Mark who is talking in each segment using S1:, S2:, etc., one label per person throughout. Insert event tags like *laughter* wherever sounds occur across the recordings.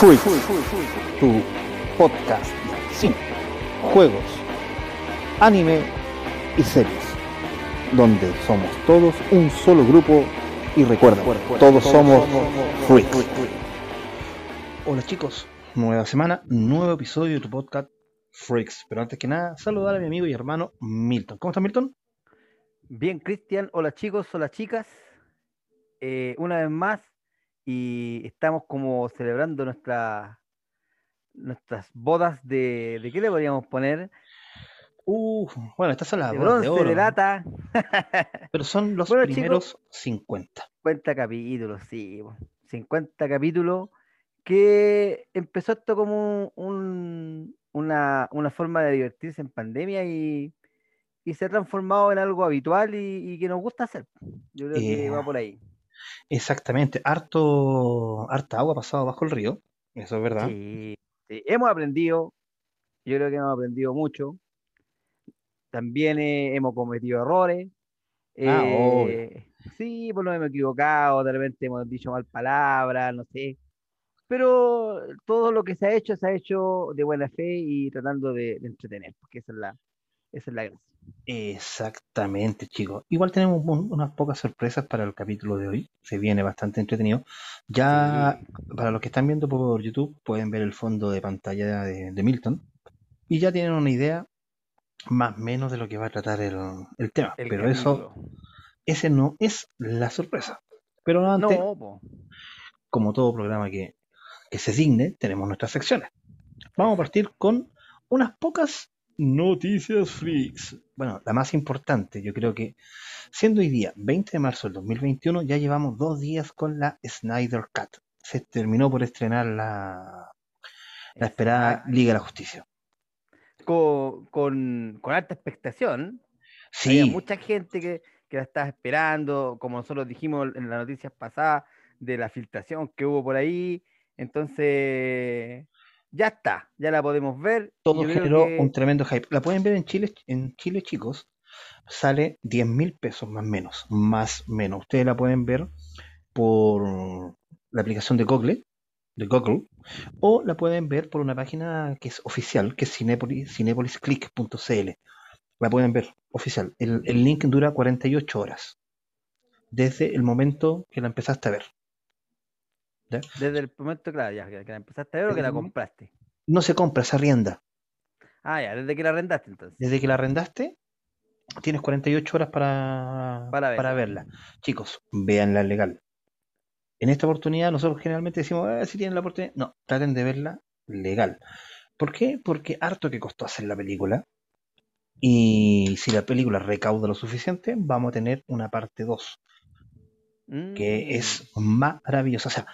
S1: Freak, tu podcast de cine, juegos, anime y series, donde somos todos un solo grupo y recuerda, todos somos Freaks. Hola chicos, nueva semana, nuevo episodio de tu podcast Freaks. Pero antes que nada, saludar a mi amigo y hermano Milton. ¿Cómo estás, Milton?
S2: Bien, Cristian. Hola chicos, hola chicas. Eh, una vez más, y estamos como celebrando nuestra, nuestras bodas de. ¿De qué le podríamos poner?
S1: Uh, bueno, estas son las
S2: de
S1: bodas
S2: bronce, de,
S1: oro.
S2: lata.
S1: Pero son los
S2: Bueno,
S1: primeros 50.
S2: 50 capítulos, sí. po. 50 capítulos que empezó esto como un- una, una forma de divertirse en pandemia y, y se ha transformado en algo habitual y, y que nos gusta hacer. Yo creo que
S1: Eh,
S2: va por ahí.
S1: Exactamente, harto, harta agua ha pasado bajo el río, eso es verdad.
S2: Sí, sí. Hemos aprendido, yo creo que hemos aprendido mucho. También eh, hemos cometido errores.
S1: Ah,
S2: eh, sí, pues nos hemos equivocado, de repente hemos dicho mal palabras, no sé. Pero todo lo que se ha hecho, se ha hecho de buena fe y tratando de, de entretener, porque esa es la, esa es la gracia.
S1: Exactamente, chicos. Igual tenemos un- unas pocas sorpresas para el capítulo de hoy. Se viene bastante entretenido. Ya
S2: Sí,
S1: para los que están viendo por YouTube pueden ver el fondo de pantalla de, de Milton y ya tienen una idea más o menos de lo que va a tratar el, el tema.
S2: el
S1: Pero eso, ese no es la sorpresa. Pero antes,
S2: No,
S1: como todo programa que, que se digne, tenemos nuestras secciones. Vamos a partir con unas pocas noticias freaks. Bueno, la más importante, yo creo que siendo hoy día 20 de marzo del 2021, ya llevamos dos días con la Snyder Cut. Se terminó por estrenar la, la esperada. Liga de la Justicia.
S2: Con, con, con alta expectación. Había
S1: Sí,
S2: mucha gente que, que la estaba esperando, como nosotros dijimos en las noticias pasadas, de la filtración que hubo por ahí. Entonces, ya está, ya la podemos ver.
S1: todo generó
S2: que
S1: un tremendo hype. La pueden ver en Chile, en Chile, chicos. Sale 10 mil pesos más menos, más menos. Ustedes la pueden ver por la aplicación de Google, de Google, o la pueden ver por una página que es oficial, que es Cinepolis, cinepolisclick.cl. La pueden ver oficial. El, el link dura 48 horas desde el momento que la empezaste a ver. ¿Ya?
S2: desde el momento, claro, ya que la empezaste a ver o que la compraste.
S1: No se compra, se arrienda.
S2: Ah, ya, desde que la arrendaste entonces.
S1: Desde que la arrendaste, tienes 48 horas para,
S2: Para
S1: para
S2: verla.
S1: verla. Chicos, véanla legal. En esta oportunidad, nosotros generalmente decimos, "Ah, si tienen la oportunidad. No, traten de verla legal. ¿Por qué? Porque harto que costó hacer la película. Y si la película recauda lo suficiente, vamos a tener una parte 2, que
S2: Mm,
S1: es maravillosa. O sea,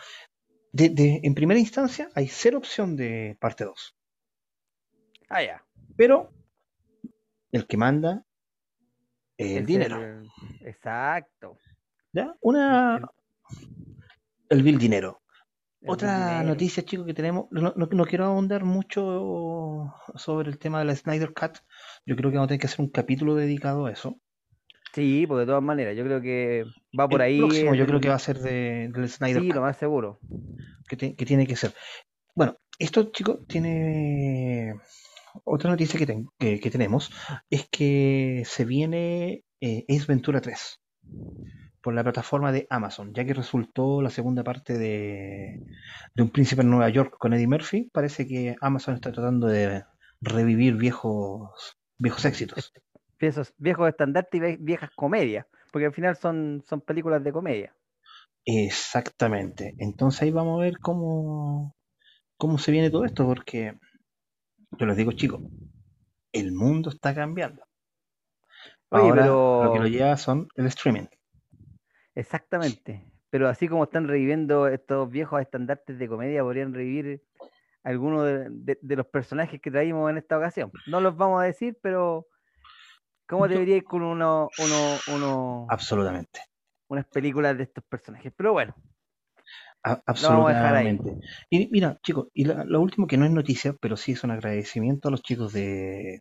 S1: de- de- en primera instancia hay cero opción de parte 2.
S2: Ah, ya.
S1: Pero el que manda es el dinero.
S2: el- Exacto.
S1: ¿Ya? Una, el vil dinero.
S2: el
S1: Otra
S2: dinero.
S1: noticia, chicos, que tenemos, no, no- no quiero ahondar mucho sobre el tema de la Snyder Cut. Yo creo que vamos a tener que hacer un capítulo dedicado a eso.
S2: Sí, pues de todas maneras, yo creo que va por
S1: el
S2: ahí.
S1: próximo yo creo que va a ser de, del Snyder
S2: Sí,
S1: Cut,
S2: lo más seguro.
S1: que, ti- que tiene que ser. Bueno, esto, chicos, tiene otra noticia que, ten- que- que tenemos, es que se viene eh, Ace Ventura 3 por la plataforma de Amazon, ya que resultó la segunda parte de, de Un Príncipe en Nueva York con Eddie Murphy. Parece que Amazon está tratando de revivir viejos, viejos éxitos. *laughs*
S2: Esos viejos estandartes y vie- viejas comedias, porque al final son, son películas de comedia.
S1: Exactamente. Entonces ahí vamos a ver cómo, cómo se viene todo esto, porque yo les digo, chicos, el mundo está cambiando.
S2: Oye, pero
S1: lo que lo lleva son el streaming.
S2: exactamente. Pero así como están reviviendo estos viejos estandartes de comedia, podrían revivir algunos de, de- de los personajes que traímos en esta ocasión. No los vamos a decir, pero ¿cómo debería ir con uno, uno, uno-
S1: Absolutamente.
S2: unas películas de estos personajes? Pero bueno,
S1: A-
S2: vamos a dejar ahí.
S1: absolutamente. Y mira, chicos, y la- lo último que no es noticia, pero sí es un agradecimiento a los chicos de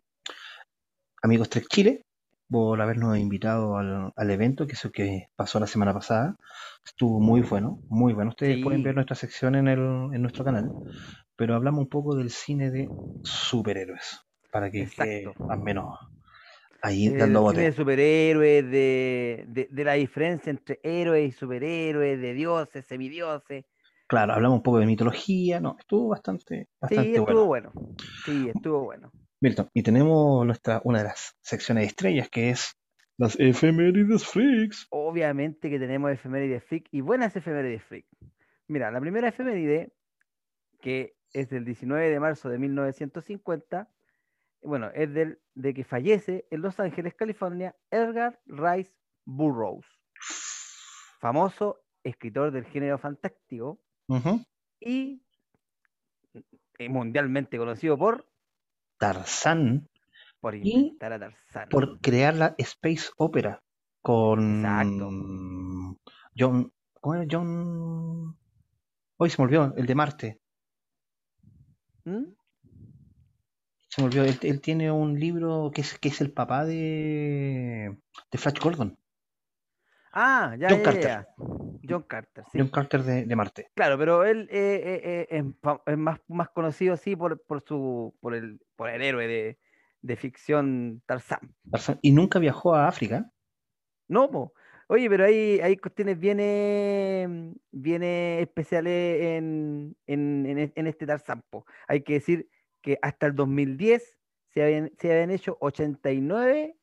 S1: Amigos Trek Chile, por habernos invitado al, al evento, que eso que pasó la semana pasada. Estuvo muy bueno, muy bueno. Ustedes pueden ver nuestra sección en, el, en nuestro canal, pero hablamos un poco del cine de superhéroes, para que quede más menos ahí
S2: El
S1: dando
S2: de superhéroes, de, de, de la diferencia entre héroes y superhéroes, de dioses, semidioses.
S1: Claro, hablamos un poco de mitología, no, estuvo bastante,
S2: Sí,
S1: bastante
S2: estuvo
S1: bueno.
S2: bueno. Sí, estuvo bueno.
S1: Milton, y tenemos nuestra, una de las secciones estrellas que es las efemérides freaks.
S2: Obviamente que tenemos efemérides freak y buenas efemérides freak. Mira, la primera efeméride, que es del 19 de marzo de 1950, bueno, es del, de que fallece en Los Ángeles, California, Edgar Rice Burroughs, famoso escritor del género fantástico y eh, mundialmente conocido por,
S1: Tarzán
S2: por
S1: y
S2: inventar a Tarzán.
S1: por crear la Space Opera
S2: Exacto.
S1: con John. ¿Cómo era John? Hoy se me olvidó, el de Marte.
S2: ¿Mm?
S1: Se me olvidó, él, él tiene un libro que es, que es el papá de, de Flash Gordon.
S2: Ah, ya,
S1: John
S2: ya,
S1: Carter.
S2: ya. John Carter, sí.
S1: John Carter de, de Marte.
S2: Claro, pero él eh, eh, eh, es, más, más conocido sí por, por su por el por el héroe de, de ficción Tarzán.
S1: Tarzán. Y nunca viajó a África.
S2: No, po. Oye, pero hay, hay cuestiones bien, bien especiales en, en, en en este Tarzán. po. Hay que decir que hasta el 2010 se habían, se habían hecho 89,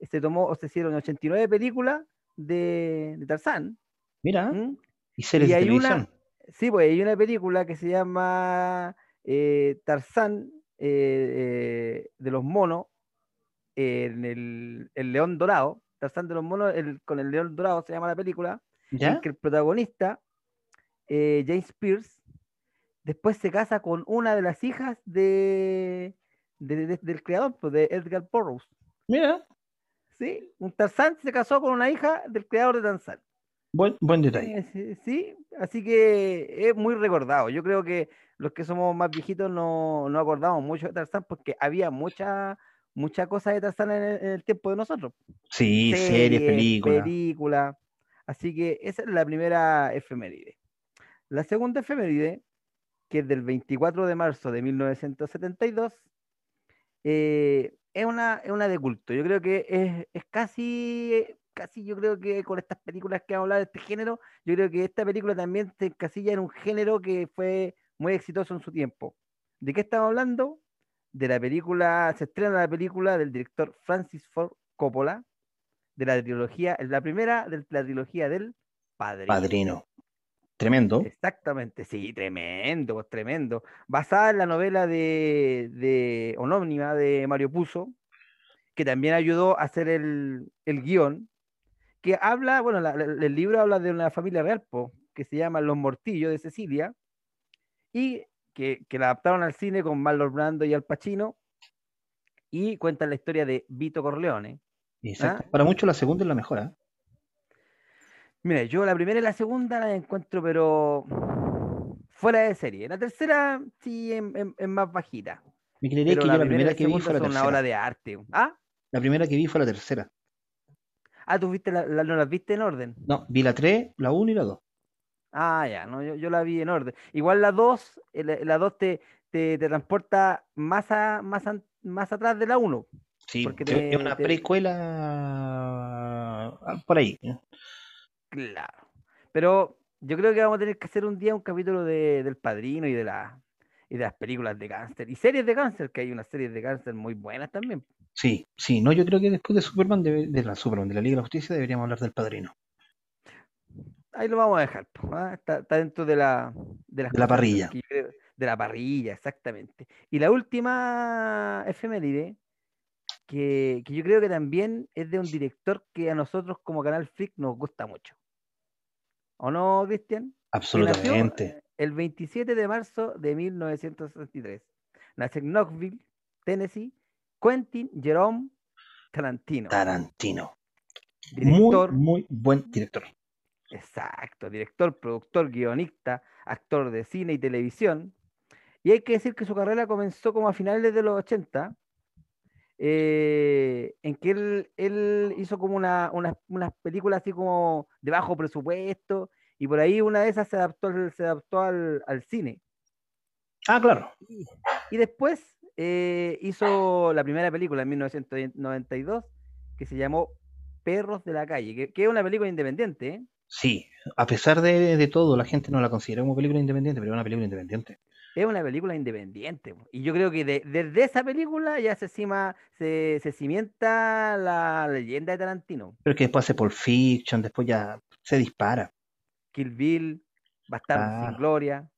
S2: se tomó o se hicieron 89 películas de, de Tarzán.
S1: Mira,
S2: ¿m?
S1: y series
S2: Y
S1: de
S2: hay
S1: televisión.
S2: una, sí, pues hay una película que se llama eh, Tarzán eh, eh, de los monos, en el, el León Dorado. Tarzán de los monos el- con el León Dorado se llama la película, en
S1: ¿Ya?
S2: que el protagonista, James Pierce, después se casa con una de las hijas de, de- de- del creador, pues, de Edgar Burroughs.
S1: Mira,
S2: ¿sí? Un Tarzán se casó con una hija del creador de Tarzán.
S1: buen, buen detalle.
S2: Eh, Sí, sí, así que es muy recordado. Yo creo que los que somos más viejitos no, no acordamos mucho de Tarzán porque había mucha, mucha cosa de Tarzán en el, en el tiempo de nosotros.
S1: Sí, series, películas.
S2: películas. Así que esa es la primera efeméride. La segunda efeméride, que es del 24 de marzo de 1972, eh, es, una, es una de culto. Yo creo que es, es casi, casi yo creo que con estas películas que vamos a hablar de este género, yo creo que esta película también se encasilla en un género que fue muy exitoso en su tiempo. ¿De qué estamos hablando? De la película, se estrena la película del director Francis Ford Coppola, de la trilogía, la primera de la trilogía del Padrino.
S1: Padrino. Tremendo.
S2: Exactamente, sí, tremendo, pues tremendo. Basada en la novela de, de homónima de Mario Puzo, que también ayudó a hacer el, el guion, que habla, bueno, la- la- el libro habla de una familia real, po, que se llama Los Mortillos de Sicilia, y que, que la adaptaron al cine con Marlon Brando y Al Pacino, y cuentan la historia de Vito Corleone.
S1: Exacto.
S2: ¿Ah?
S1: Para muchos la segunda es la mejor, ¿eh?
S2: Mira, yo la primera y la segunda la encuentro, pero fuera de serie. La tercera sí es, más bajita.
S1: Me creería que
S2: la
S1: yo la
S2: primera
S1: que vi fue la
S2: una
S1: tercera.
S2: obra de arte. Ah,
S1: La primera que vi fue la tercera.
S2: ah, tú viste la, la- no las viste en orden.
S1: No, vi la 3, la 1 y la 2.
S2: Ah, ya, no, yo, yo la vi en orden. Igual la 2, eh, la, la 2 te, te, te transporta más, a, más, más atrás de la 1.
S1: Sí,
S2: Porque
S1: es
S2: te-
S1: una precuela ah, por ahí. ¿eh?
S2: Claro. Pero yo creo que vamos a tener que hacer un día un capítulo de, del Padrino y de, la, y de las películas de cáncer. Y series de cáncer, que hay unas series de cáncer muy buenas también.
S1: Sí, sí, no, yo creo que después de Superman, debe- de, la Superman, de la Liga de la Justicia, deberíamos hablar del Padrino.
S2: Ahí lo vamos a dejar. po, ¿ah? Está, está dentro de la, de las
S1: De la parrilla.
S2: creo- de la parrilla, exactamente. Y la última efeméride, que, que yo creo que también es de un director que a nosotros como Canal Freak nos gusta mucho. ¿O no, Cristian? Nació
S1: Absolutamente.
S2: eh, el 27 de marzo de 1963. Nació en Knoxville, Tennessee, Quentin Jerome Tarantino.
S1: Tarantino.
S2: director,
S1: Muy, muy buen director.
S2: exacto, director, productor, guionista, actor de cine y televisión. Y hay que decir que su carrera comenzó como a finales de los 80, eh, en que él, él hizo como una, una- unas películas así como de bajo presupuesto, y por ahí una de esas se adaptó, al- se adaptó al, al cine.
S1: Ah, claro.
S2: Y, y después eh, hizo la primera película en 1992 que se llamó Perros de la Calle, que, que es una película independiente, ¿eh?
S1: Sí, a pesar de, de todo, la gente no la considera como película independiente, pero es una película independiente.
S2: Es una película independiente. Y yo creo que de- desde esa película ya se, cima, se, se cimienta la leyenda de Tarantino.
S1: Pero que después hace Pulp Fiction, después ya se dispara.
S2: Kill Bill, Bastardos sin
S1: Claro.
S2: Gloria,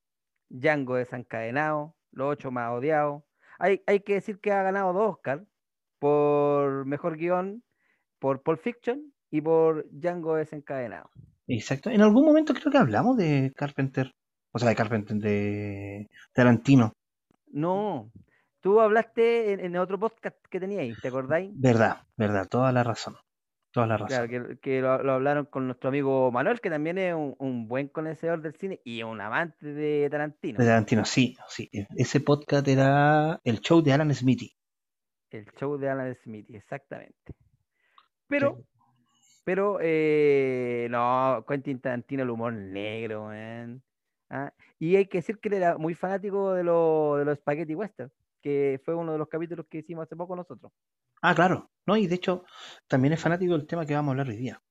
S2: Django desencadenado, Los ocho más odiados. Hay, hay que decir que ha ganado dos Oscars por mejor guion, por Pulp Fiction y por Django desencadenado.
S1: Exacto. En algún momento creo que hablamos de Carpenter. O sea, de Carpenter, de Tarantino.
S2: No, tú hablaste en, en otro podcast que teníais, ¿te acordáis?
S1: Verdad, verdad, toda la razón. Toda la razón.
S2: Claro, que, que lo, lo hablaron con nuestro amigo Manuel, que también es un, un buen conocedor del cine y un amante de Tarantino.
S1: De Tarantino, sí, sí. Ese podcast era el show de Alan Smithy.
S2: El show de Alan Smith, exactamente. Pero, pero, eh, no, Quentin Tarantino, el humor negro, man. Ah, Y hay que decir que él era muy fanático de, lo- de los Spaghetti Western, que fue uno de los capítulos que hicimos hace poco nosotros.
S1: Ah, claro. No, y de hecho, también es fanático del tema que vamos a hablar hoy día.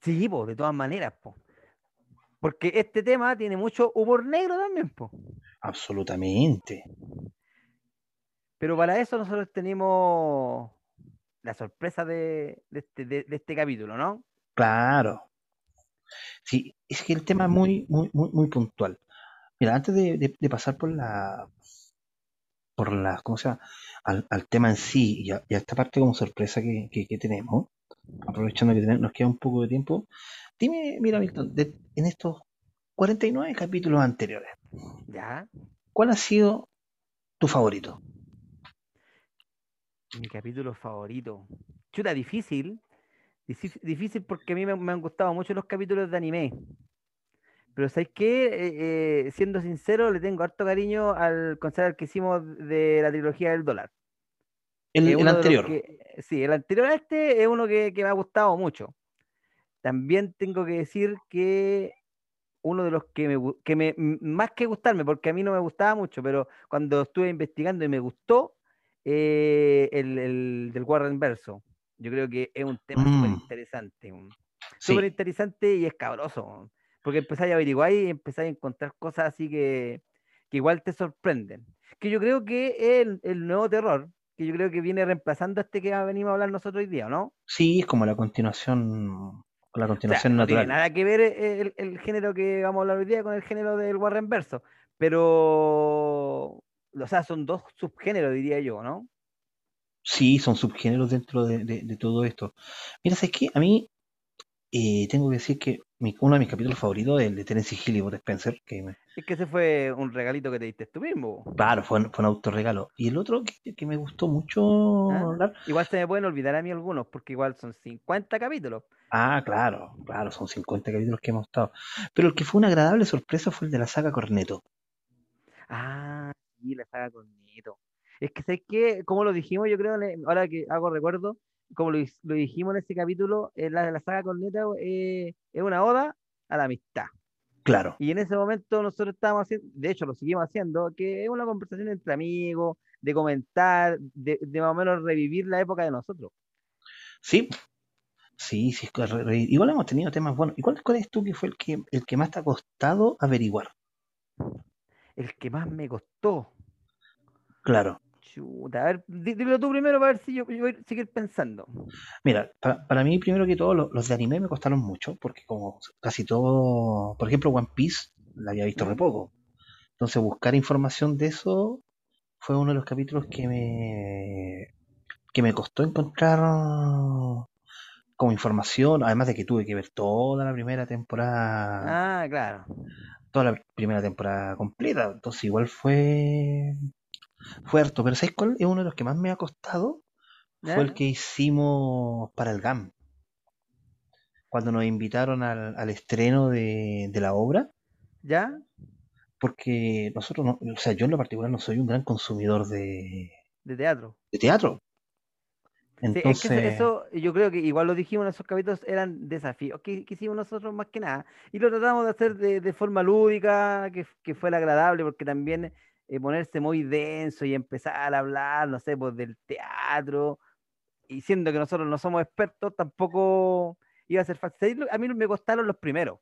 S2: Sí, po, de todas maneras, po. Porque este tema tiene mucho humor negro también, po.
S1: Absolutamente.
S2: Pero para eso nosotros tenemos la sorpresa de, de este, de- de este capítulo, ¿no?
S1: Claro. Sí, es que el tema es muy, muy, muy, muy puntual. Mira, antes de, de- de pasar por la, por la, ¿cómo se llama? Al, al tema en sí y a, y a esta parte como sorpresa que, que- que tenemos, aprovechando que tenemos- nos queda un poco de tiempo, dime, mira, Milton, de- en estos 49 capítulos anteriores,
S2: Ya,
S1: ¿cuál ha sido tu favorito?
S2: mi capítulo favorito. Chuta, difícil. Difícil, difícil porque a mí me, me han gustado mucho los capítulos de anime. Pero ¿sabes qué? Eh, eh, siendo sincero, le tengo harto cariño al concert que hicimos de la trilogía del dólar.
S1: El, el anterior.
S2: que- sí, el anterior a este es uno que, que me ha gustado mucho. También tengo que decir que uno de los que me, que me, más que gustarme, porque a mí no me gustaba mucho, pero cuando estuve investigando y me gustó, eh, el, el del Warren Verso. Yo creo que es un tema súper
S1: Mm.
S2: interesante. un-
S1: Sí,
S2: Súper interesante y escabroso. Porque empezáis a averiguar y empezáis a encontrar cosas así que, que igual te sorprenden. Que yo creo que es el, el nuevo terror, que yo creo que viene reemplazando a este que venimos a hablar nosotros hoy día, ¿o ¿no?
S1: sí, es como la continuación, la
S2: O sea,
S1: continuación
S2: no tiene
S1: natural.
S2: nada que ver eh, el, el género que vamos a hablar hoy día con el género del Warren Verso, pero, o sea, son dos subgéneros, diría yo, ¿no?
S1: Sí, son subgéneros dentro de, de- de todo esto. Mira, ¿sabes qué? A mí eh, tengo que decir que mi- uno de mis capítulos favoritos es el de Terence Hill y Bud Spencer, que me-
S2: Es que ese fue un regalito que te diste tú mismo.
S1: claro, fue, un- fue un autorregalo. Y el otro que, que me gustó mucho
S2: ¿Ah?
S1: hablar,
S2: Igual se me pueden olvidar a mí algunos, porque igual son 50 capítulos.
S1: ah, claro, claro, son 50 capítulos que hemos estado. Pero el que fue una agradable sorpresa fue el de la saga Corneto.
S2: Ah, sí, la saga Corneto. Es que sé que, como lo dijimos, yo creo, en ahora que hago recuerdo, como lo, dijimos en ese capítulo, eh, la, la saga Corneto eh, es una oda a la amistad.
S1: Claro,
S2: Y en ese momento nosotros estábamos haciendo, de hecho lo seguimos haciendo, que es una conversación entre amigos, de comentar, de, de más o menos revivir la época de nosotros.
S1: sí, sí, sí, igual hemos tenido temas buenos. ¿Y cuál, cuál es tú que fue el que, el que más te ha costado averiguar?
S2: El que más me costó.
S1: Claro.
S2: Chuta, a ver, di- dilo tú primero para ver si yo, yo voy a seguir pensando.
S1: Mira, pa- para, mí primero que todo lo- los, de anime me costaron mucho porque como casi todo, por ejemplo One Piece la había visto re poco. Entonces buscar información de eso fue uno de los capítulos que me que me costó encontrar como información, además de que tuve que ver toda la primera temporada,
S2: Ah, claro.
S1: toda la primera temporada completa, entonces igual fue fue harto, pero ¿sabes cuál es uno de los que más me ha costado? Fue el que hicimos para el GAM. cuando nos invitaron al, al estreno de, de la obra,
S2: ¿Ya?
S1: porque nosotros, no, o sea, yo en lo particular no soy un gran consumidor de,
S2: De teatro.
S1: de teatro. Entonces,
S2: sí, es que eso, yo creo que igual lo dijimos en esos capítulos, eran desafíos que, que hicimos nosotros más que nada. Y lo tratamos de hacer de, de forma lúdica, que, que fuera agradable, porque también eh, ponerse muy denso y empezar a hablar, no sé, pues del teatro, y siendo que nosotros no somos expertos, tampoco iba a ser fácil. A mí me costaron los primeros,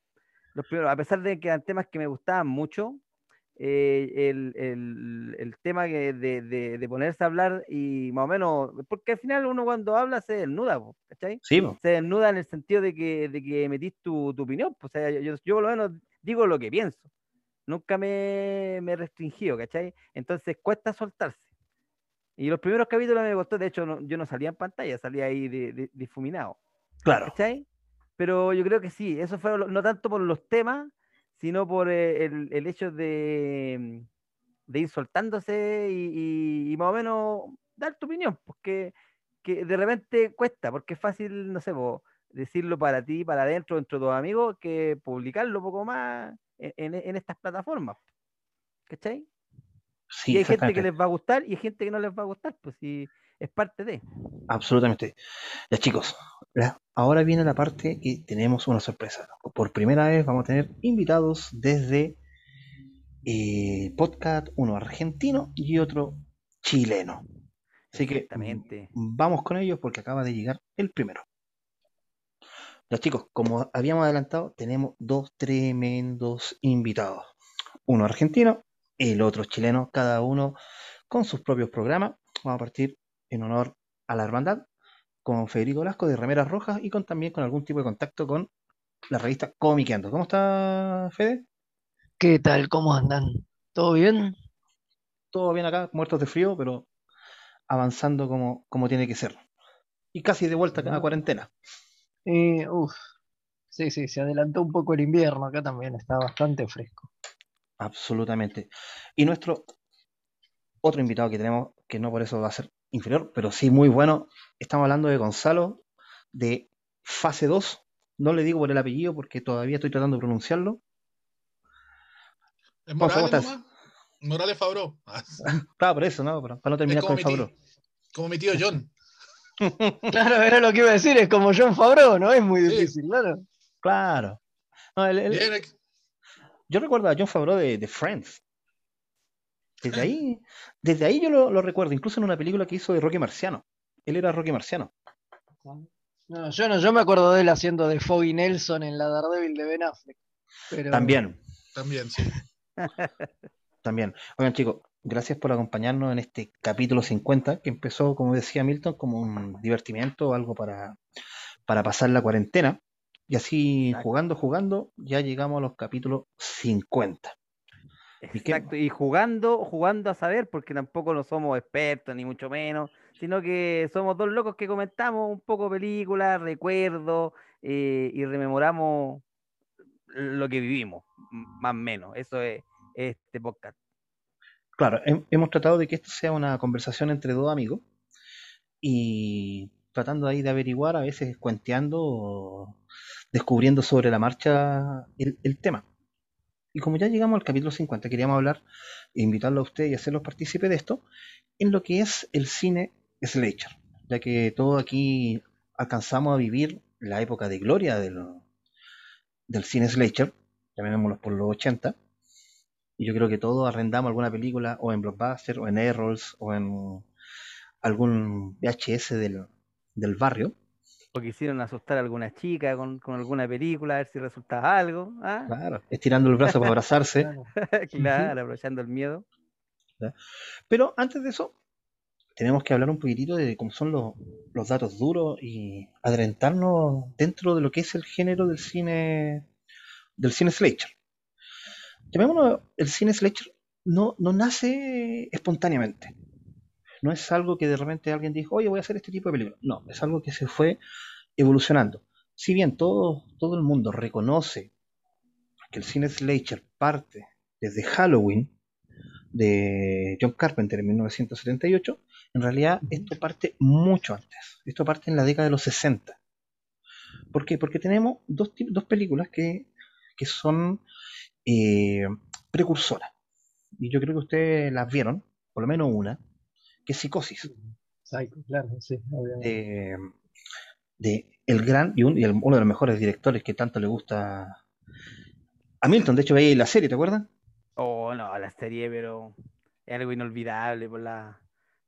S2: los primeros, a pesar de que eran temas que me gustaban mucho, eh, el, el, el, tema de, de, de, ponerse a hablar y más o menos, porque al final uno cuando habla se desnuda, ¿cachai?
S1: Sí.
S2: Se desnuda en el sentido de que, de que emitís tu, tu opinión, pues, o sea, yo, yo por lo menos digo lo que pienso, nunca me, me he restringido, ¿cachai? Entonces cuesta soltarse. Y los primeros capítulos me costó, de hecho no, yo no salía en pantalla, salía ahí difuminado.
S1: Claro.
S2: ¿Cachai? Pero yo creo que sí, eso fue no tanto por los temas, sino por eh, el, el hecho de, de, ir soltándose y, y, y, más o menos dar tu opinión, porque que de repente cuesta, porque es fácil, no sé, vos, decirlo para ti, para adentro, entre tus amigos, que publicarlo un poco más en, estas plataformas. ¿Cachai?
S1: Sí,
S2: y hay gente que les va a gustar y hay gente que no les va a gustar, pues sí, es parte de.
S1: Absolutamente. Ya chicos, ahora viene la parte que tenemos una sorpresa. Por primera vez vamos a tener invitados desde eh, podcast, uno argentino y otro chileno. Así que vamos con ellos porque acaba de llegar el primero. Ya chicos, como habíamos adelantado, tenemos dos tremendos invitados. Uno argentino, el otro chileno, cada uno con sus propios programas. Vamos a partir en honor a la hermandad con Federico Velasco de Remeras Rojas y con también con algún tipo de contacto con la revista Comiqueando. ¿Cómo está Fede?
S3: ¿Qué tal? ¿Cómo andan? ¿Todo bien?
S1: Todo bien acá, muertos de frío, pero avanzando como, como tiene que ser. Y casi de vuelta a la cuarentena.
S3: Eh, uf. Sí, sí, se adelantó un poco el invierno, acá también está bastante fresco.
S1: Absolutamente. Y nuestro otro invitado que tenemos, que no por eso va a ser inferior, pero sí muy bueno. Estamos hablando de Gonzalo, de fase 2. No le digo por el apellido porque todavía estoy tratando de pronunciarlo.
S4: ¿Es Morales, nomás? Morales Fabro.
S1: claro, *laughs* por eso, ¿no? Para, para no terminar con Fabro.
S4: Como mi tío John.
S3: Claro, era lo que iba a decir, es como John Fabro, ¿no? Es muy difícil, sí. claro.
S1: Claro. No, el, el, Bien, yo recuerdo a John Favreau de, de Friends. Desde ahí, desde ahí yo lo, lo, recuerdo, incluso en una película que hizo de Rocky Marciano. Él era Rocky Marciano.
S3: No, yo no, yo me acuerdo de él haciendo de Foggy Nelson en la Daredevil de Ben Affleck. Pero...
S1: También.
S4: También, sí. *laughs*
S1: También. Oigan, chicos, gracias por acompañarnos en este capítulo 50, que empezó, como decía Milton, como un divertimiento o algo para, para pasar la cuarentena. Y así, jugando, jugando, ya llegamos a los capítulos 50.
S2: Exacto, y, y, jugando, jugando a saber, porque tampoco no somos expertos, ni mucho menos, sino que somos dos locos que comentamos un poco películas, recuerdos, eh, y rememoramos lo que vivimos, más o menos. Eso es este podcast.
S1: Claro, he, hemos tratado de que esto sea una conversación entre dos amigos y tratando ahí de averiguar, a veces cuenteando o descubriendo sobre la marcha el, tema. Y como ya llegamos al capítulo 50, queríamos hablar invitarlo a usted y hacerlos partícipe de esto, en lo que es el cine slasher, ya que todos aquí alcanzamos a vivir la época de gloria del, del cine slasher, llamémoslo por los 80, y yo creo que todos arrendamos alguna película o en Blockbuster, o en Errols, o en algún VHS del, del barrio,
S2: o quisieron asustar a alguna chica con, con, alguna película, a ver si resultaba algo. ¿ah?
S1: Claro, estirando el brazo para abrazarse. *laughs*
S2: claro, aprovechando el miedo.
S1: Pero antes de eso, tenemos que hablar un poquitito de cómo son los, los datos duros y adentrarnos dentro de lo que es el género del cine del cine slasher. Llamémoslo, el cine slasher no, no nace espontáneamente no es algo que de repente alguien dijo, oye, voy a hacer este tipo de película. No, es algo que se fue evolucionando. Si bien todo, todo el mundo reconoce que el cine slasher parte desde Halloween de John Carpenter en 1978, en realidad esto parte mucho antes. Esto parte en la década de los 60. ¿Por qué? Porque tenemos dos, dos películas que, que son eh, precursoras. Y yo creo que ustedes las vieron, por lo menos una, que es Psicosis.
S3: Psycho, claro, sí, obviamente.
S1: de, de el gran y, un- y el- uno de los mejores directores que tanto le gusta a Milton. De hecho, veía ahí la serie, ¿te acuerdas?
S2: Oh, no, la serie, pero es algo inolvidable por la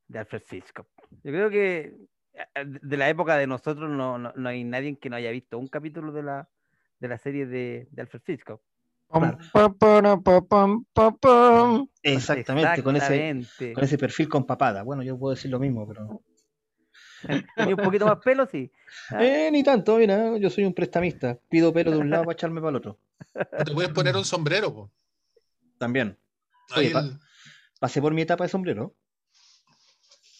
S2: de Alfred Hitchcock. Yo creo que eh, de la época de nosotros no, no, no hay nadie que no haya visto un capítulo de la, de la serie de, de Alfred Hitchcock.
S1: Exactamente, con ese,
S2: Exactamente.
S1: con ese perfil con papada. Bueno, yo puedo decir lo mismo, pero.
S2: Tenía un poquito más pelo, sí. *laughs*
S1: Eh, ni tanto, mira, yo soy un prestamista. Pido pelo de un lado para echarme para el otro.
S4: Te puedes poner un sombrero, po.
S1: También.
S4: Ahí
S1: Oye, pa-
S4: el-
S1: Pasé por mi etapa de sombrero.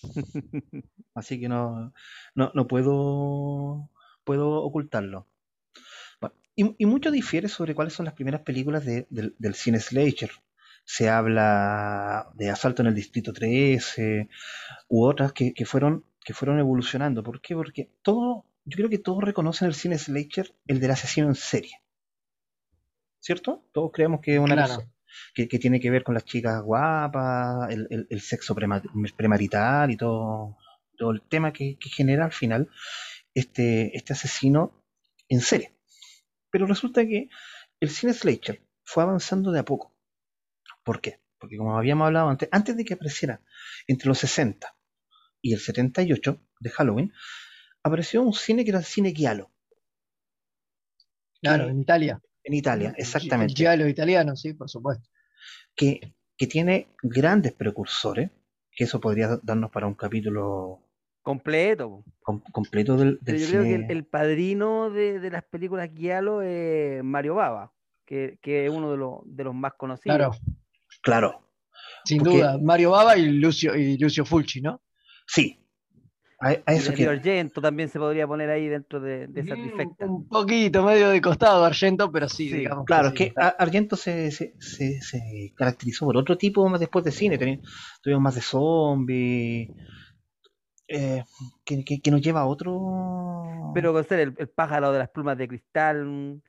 S1: *laughs* Así que no, no, no puedo, puedo ocultarlo. Y, y mucho difiere sobre cuáles son las primeras películas de- del, del cine slasher. Se habla de Asalto en el Distrito 13 u otras que, que fueron, que fueron evolucionando. ¿Por qué? Porque todo, yo creo que todos reconocen el cine slasher el del asesino en serie. ¿Cierto? Todos creemos que es una
S3: Claro.
S1: cosa que, que tiene que ver con las chicas guapas, el, el- el sexo prema- premarital y todo, todo el tema que, que genera al final este, este asesino en serie. Pero resulta que el cine slasher fue avanzando de a poco. ¿Por qué? Porque como habíamos hablado antes, antes de que apareciera entre los 60 y el 78 de Halloween, apareció un cine que era el cine giallo
S3: Claro,
S1: que-
S3: en Italia.
S1: en Italia,
S3: El
S1: exactamente.
S3: giallo italiano, sí, por supuesto.
S1: que, que tiene grandes precursores, que eso podría darnos para un capítulo
S2: completo.
S1: com- completo del, del
S2: Pero yo creo que
S1: cine.
S2: el, el padrino de, de las películas Giallo es Mario Bava, que, que es uno de los, de los más conocidos.
S3: Claro,
S1: Claro,
S3: sin
S1: Porque-
S3: duda. Mario Bava y Lucio, y Lucio Fulci, ¿no?
S1: sí. A, a
S2: Y
S1: eso
S2: Dario
S1: que
S2: Argento también se podría poner ahí dentro de, de esa
S3: Mm,
S2: trifecta.
S3: Un poquito, medio de costado Argento, pero sí,
S2: Sí,
S3: digamos.
S1: Claro, es
S3: sí.
S1: que Argento se, se, se, se caracterizó por otro tipo más después de cine. Tuvimos más de zombies, eh, que, que- que nos lleva a otro.
S2: Pero con ser el, el pájaro de las plumas de cristal,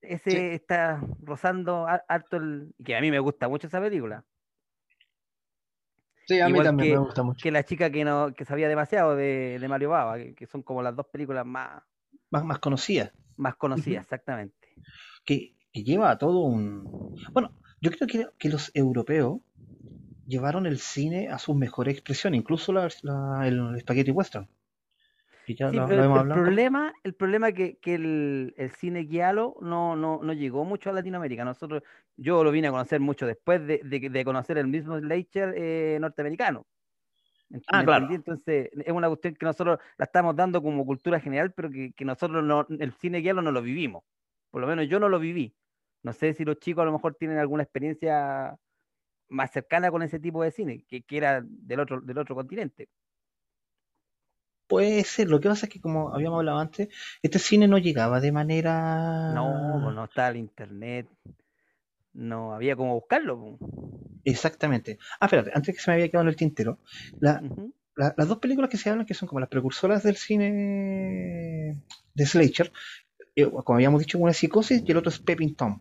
S2: ese
S3: Sí.
S2: está rozando harto el. que a mí me gusta mucho esa película.
S3: Sí, a mí también
S2: que-
S3: me gusta mucho.
S2: Que la chica que no que sabía demasiado de, de Mario Bava, que, que son como las dos películas más,
S1: más, más conocida.
S2: más conocidas, exactamente.
S1: que, que lleva a todo un... Bueno, yo creo que, que los europeos llevaron el cine a sus mejores expresiones, incluso la, la- el spaghetti western.
S2: Sí, el, problema, el problema que, que el, el cine giallo no, no, no llegó mucho a Latinoamérica. Nosotros, yo lo vine a conocer mucho después de, de, de conocer el mismo slasher eh, norteamericano.
S1: Ah.
S2: Entonces, es una cuestión que nosotros la estamos dando como cultura general, pero que, que nosotros no, el cine giallo no lo vivimos. Por lo menos yo no lo viví. No sé si los chicos a lo mejor tienen alguna experiencia más cercana con ese tipo de cine, que, que era del otro, del otro continente.
S1: Puede ser, lo que pasa es que como habíamos hablado antes, este cine no llegaba de manera...
S2: No, pues no estaba el internet, no había cómo buscarlo. pues.
S1: Exactamente. Ah, espérate, antes que se me había quedado en el tintero, la- las dos películas que se hablan, que son como las precursoras del cine de Slasher, eh, como habíamos dicho, una es Psicosis y el otro es Pepping Tom.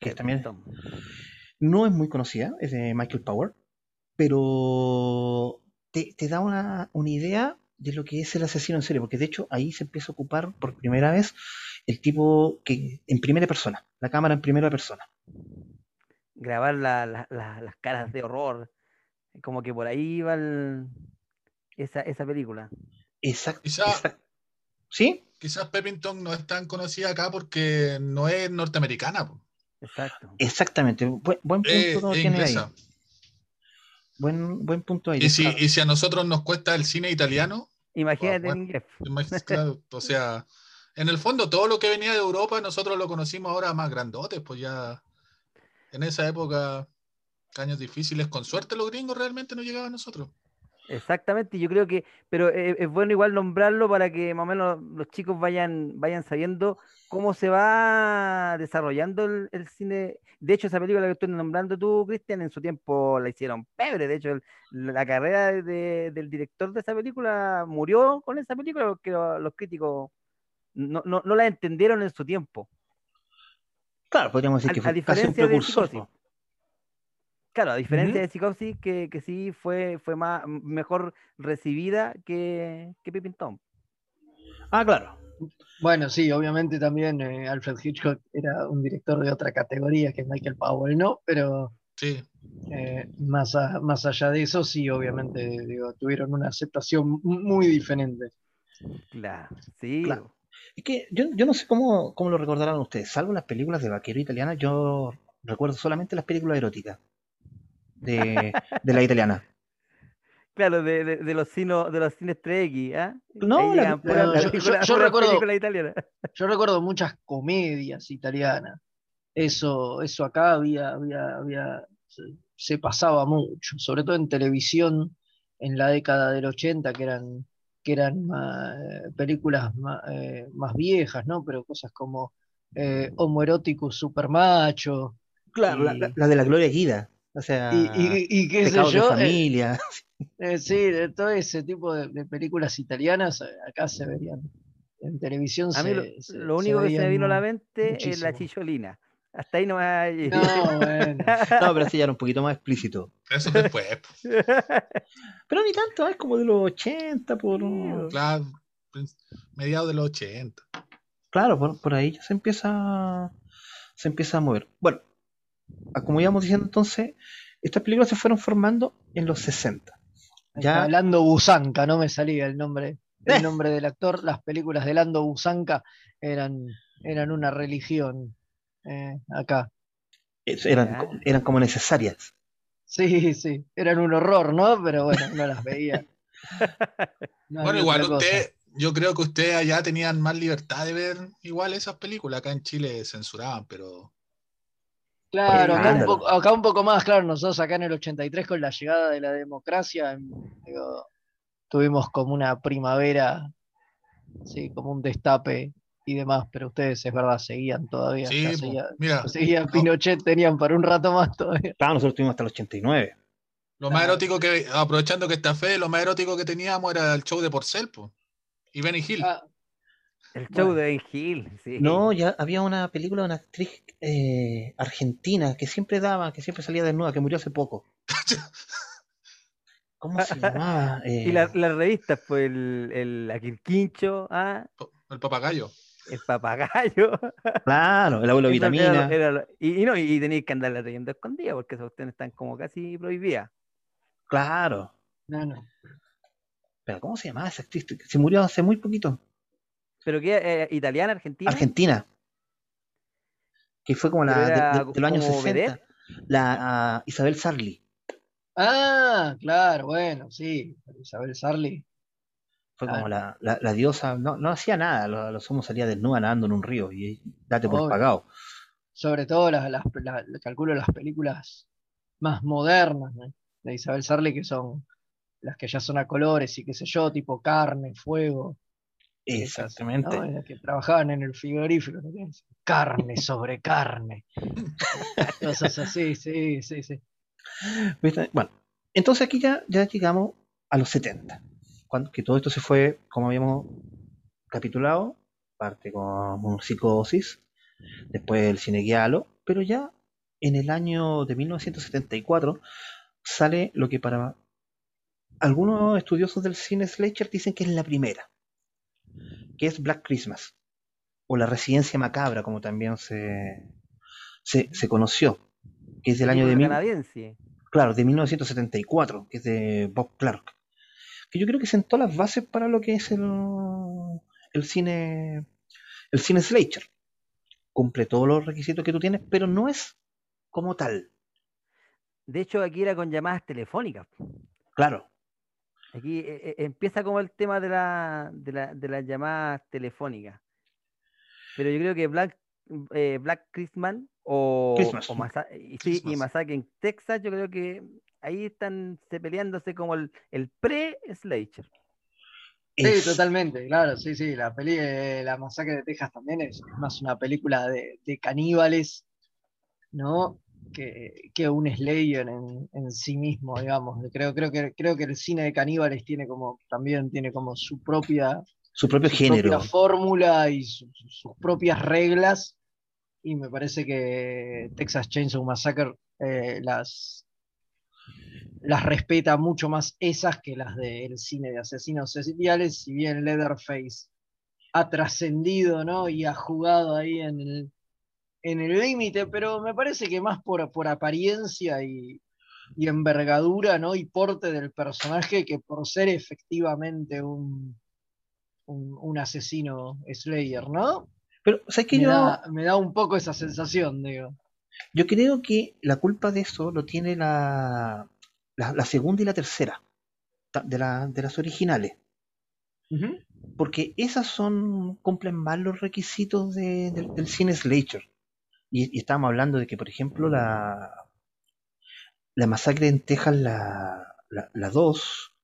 S1: Que también
S2: Tom.
S1: No es muy conocida, es de Michael Power, pero te, te da una, una idea de lo que es el asesino en serie, porque de hecho ahí se empieza a ocupar por primera vez el tipo que en primera persona, la cámara en primera persona.
S2: Grabar la- la- la- las caras de horror, como que por ahí iba el- esa, esa película.
S1: Exacto.
S4: Quizá-
S1: ¿Sí?
S4: Quizás Peppington no es tan conocida acá porque no es norteamericana. po.
S2: Exacto.
S1: Exactamente. Buen, buen punto
S4: es
S1: tienes ahí. Buen, buen punto ahí.
S4: Y si, y si a nosotros nos cuesta el cine italiano,
S2: Imagínate en
S4: bueno. *laughs*
S2: inglés.
S4: claro, o *laughs* sea, en el fondo todo lo que venía de Europa nosotros lo conocimos ahora más grandotes, pues ya en esa época, años difíciles, con suerte los gringos realmente no llegaban a nosotros.
S2: Exactamente, yo creo que, pero eh, es bueno igual nombrarlo para que más o menos los chicos vayan, vayan sabiendo cómo se va desarrollando el, el cine. De hecho, esa película que estoy nombrando tú, Cristian, en su tiempo la hicieron pebre. De hecho, el- la carrera de- del director de esa película murió con esa película porque lo- los críticos no, no, no la entendieron en su tiempo.
S1: Claro, podríamos decir
S2: A-
S1: que
S2: a
S1: fue casi un
S2: diferencia de
S1: precursor.
S2: Claro, a diferencia de Psicosis, que, que sí fue, fue más, mejor recibida que, que Peeping Tom.
S1: Ah, claro.
S3: Bueno, sí, obviamente también eh, Alfred Hitchcock era un director de otra categoría que Michael Powell, ¿no? Pero
S4: Sí,
S3: eh, más, a- más allá de eso, sí, obviamente, digo, tuvieron una aceptación mu- muy diferente.
S2: Claro, sí.
S1: Claro. Es que yo, yo no sé cómo, cómo lo recordarán ustedes. Salvo las películas de vaquero italiana, yo recuerdo solamente las películas eróticas de, de la italiana. *laughs*
S2: Claro, de, de, de los cines de los cines 3X, ¿ah?
S1: No,
S2: Ahí
S1: la- la-
S3: la- yo- recuerdo-
S2: italianas. *laughs*
S3: Yo recuerdo muchas comedias italianas. Eso, eso acá había, había, había, se, se pasaba mucho, sobre todo en televisión en la década del 80, que eran, que eran eh, películas eh, más viejas, ¿no? Pero cosas como eh, Homoeroticus Supermacho
S1: Claro, la,
S2: Y-
S1: la- la de la Gloria Guida. O sea,
S3: y, y, y qué sé
S1: Pecados de
S3: yo. eh,
S1: familia.
S3: eh, sí, de todo ese tipo de, de películas italianas eh, acá se verían. En televisión
S2: A mí
S3: se,
S2: lo,
S3: se-
S2: lo
S3: se
S2: único que se me vino a la mente es la
S3: muchísimo.
S2: chicholina. Hasta ahí no me
S3: No, bueno. *laughs*
S1: No, pero sí ya era un poquito más explícito.
S4: eso después. *laughs*
S1: Pero ni tanto, es como de los 80, por...
S4: Claro, prin- mediados de los 80.
S1: Claro, por, por ahí ya se empieza, se empieza a mover. Bueno, como íbamos diciendo entonces, estas películas se fueron formando en los 60. Ya,
S3: Lando Busanca, no me salía el nombre,
S1: Eh.
S3: el nombre del actor. Las películas de Lando Busanca eran, eran una religión eh, acá.
S1: es- eran, eran como necesarias.
S3: Sí, sí, eran un horror, ¿no? Pero bueno, no las veía. *laughs* No
S4: Bueno, igual usted, yo creo que ustedes allá tenían más libertad de ver igual esas películas. Acá en Chile censuraban, pero
S3: Claro, acá un, poco, acá un poco más, claro, nosotros acá en el 83 con la llegada de la democracia, digo, tuvimos como una primavera, sí, como un destape y demás, pero ustedes es verdad, seguían todavía,
S4: sí,
S3: seguía-
S4: mira,
S3: seguían Pinochet, tenían para un rato más todavía.
S1: Claro, nosotros tuvimos hasta el 89.
S4: lo más erótico que, aprovechando que está fe, lo más erótico que teníamos era el show de Porcel, po, y Benny Hill.
S3: Ah,
S2: El show
S3: Bueno.
S2: de Ben Hill, sí.
S1: No, ya había una película de una actriz eh, argentina que siempre daba, que siempre salía desnuda, que murió hace poco. *laughs* ¿Cómo se llamaba?
S2: Y
S1: Eh,
S2: la- las revistas, pues el, el Aquilquincho, ¿ah?
S4: El papagayo.
S2: el papagayo. *laughs*
S1: Claro, el abuelo
S2: Eso
S1: vitamina.
S2: era era y, y no, y tenéis que andarla leyendo escondida porque esas cuestiones están como casi prohibidas.
S1: Claro.
S3: no, no.
S1: Pero ¿cómo se llamaba esa actriz? Se murió hace muy poquito.
S2: ¿Pero qué? eh, ¿Italiana, argentina?
S1: Argentina. Que fue como la de,
S2: era
S1: de- de los años
S2: como
S1: 60.
S2: vedette.
S1: La ah, Isabel Sarli.
S3: Ah, claro, bueno, sí, Isabel Sarli.
S1: Fue
S3: Ah.
S1: como la, la, la diosa. No, no hacía nada. Lo, lo sumo salía desnuda nadando en un río. Y date por
S3: Obvio.
S1: pagado.
S3: sobre todo las, las, la- calculo las películas más modernas ¿no? de Isabel Sarli, que son las que ya son a colores y qué sé yo, tipo carne, fuego,
S1: Exactamente.
S3: que trabajaban en el frigorífico, ¿no? Carne sobre carne. *laughs* Cosas así, sí, sí, sí.
S1: Bueno, entonces aquí ya, ya llegamos a los 70. Cuando, que todo esto se fue, como habíamos capitulado, parte con psicosis, después el cine guialo, pero ya en el año de 1974 sale lo que para algunos estudiosos del cine slasher dicen que es la primera, que es Black Christmas, o la residencia macabra, como también se, se, se conoció, que es del año de mil-
S2: canadiense.
S1: Claro, de 1974, que es de Bob Clark. Que yo creo que sentó las bases para lo que es el, el cine el cine slasher. Cumple todos los requisitos que tú tienes, pero no es como tal.
S2: De hecho, aquí era con llamadas telefónicas.
S1: Claro,
S2: Aquí eh, eh, empieza como el tema de, la, de, la- de las llamadas telefónicas. Pero yo creo que Black, eh, Black Christmas o,
S1: Christmas.
S2: o Masa- y, sí, y. Masacre en Texas, yo creo que ahí están se peleándose como el, el pre-Slasher.
S3: Sí,
S1: es-
S3: totalmente, claro, sí, sí, la peli de La Masacre de Texas también es, es más una película de, de caníbales, ¿no? Que, que un Slayer en, en sí mismo, digamos. Creo, creo, que, creo que el cine de caníbales tiene como, también tiene como su propia,
S1: su propio
S3: su
S1: género.
S3: propia fórmula y su- su- sus propias reglas. Y me parece que Texas Chainsaw Massacre eh, las, las respeta mucho más esas que las del cine de asesinos seriales, si bien Leatherface ha trascendido, ¿no? Y ha jugado ahí en el en el límite, pero me parece que más por, por apariencia y, y envergadura, ¿no? Y porte del personaje que por ser efectivamente un, un, un asesino Slayer, ¿no?
S1: Pero, ¿sabes qué?
S3: Me,
S1: Yo,
S3: da, me da un poco esa sensación, digo.
S1: yo creo que la culpa de eso lo tiene la, la, la segunda y la tercera de, la- de las originales. Porque esas son cumplen más los requisitos de- del, del cine slasher. Y, y estábamos hablando de que, por ejemplo, la, la masacre en Texas, la, la, la 2,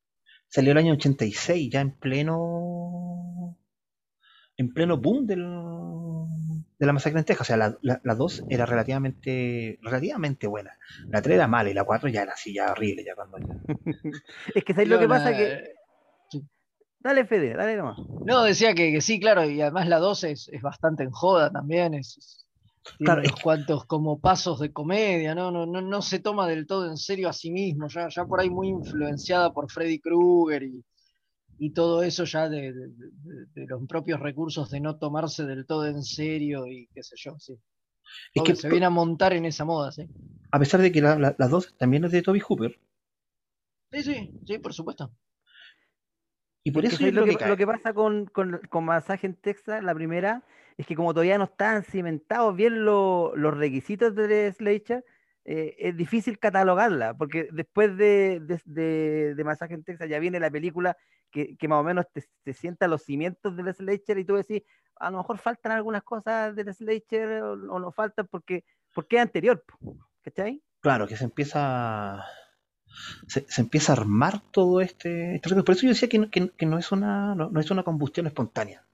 S1: salió el año 86, ya en pleno en pleno boom del, de la masacre en Texas. O sea, la, la, la 2 era relativamente relativamente buena. La 3 era mala y la 4 ya era así, ya horrible. Ya cuando ya- *laughs*
S2: Es que ¿sabes lo que pasa?
S3: la-
S2: Que... Dale, Fede, dale nomás.
S3: No, decía que, que sí, claro, y además la 2 es, es bastante en joda también, es,
S1: Claro,
S3: unos cuantos como pasos de comedia, ¿no? No, no, no se toma del todo en serio a sí mismo, ya, ya por ahí muy influenciada por Freddy Krueger y, y todo eso ya de, de- de- de los propios recursos de no tomarse del todo en serio y qué sé yo, sí.
S1: Es que
S3: se viene a montar en esa moda, sí.
S1: a pesar de que la, la, la 2 también es de Toby Hooper,
S3: Sí, sí, sí, por supuesto.
S1: Y por
S2: Es que
S1: eso yo
S2: ¿sabes lo, que,
S1: que
S2: lo que pasa con, con, con Masaje en Texas, la primera, es que como todavía no están cimentados bien lo- los requisitos de Slasher, eh, es difícil catalogarla, porque después de, de, de- de Masaje en Texas ya viene la película que, que más o menos te, te sienta los cimientos del Slasher y tú decís, a lo mejor faltan algunas cosas del Slasher o, o no faltan porque, porque es anterior, ¿cachai?
S1: Claro, que se empieza se, se empieza a armar todo este, este. Por eso yo decía que no, que, que no es una no, no es una combustión espontánea,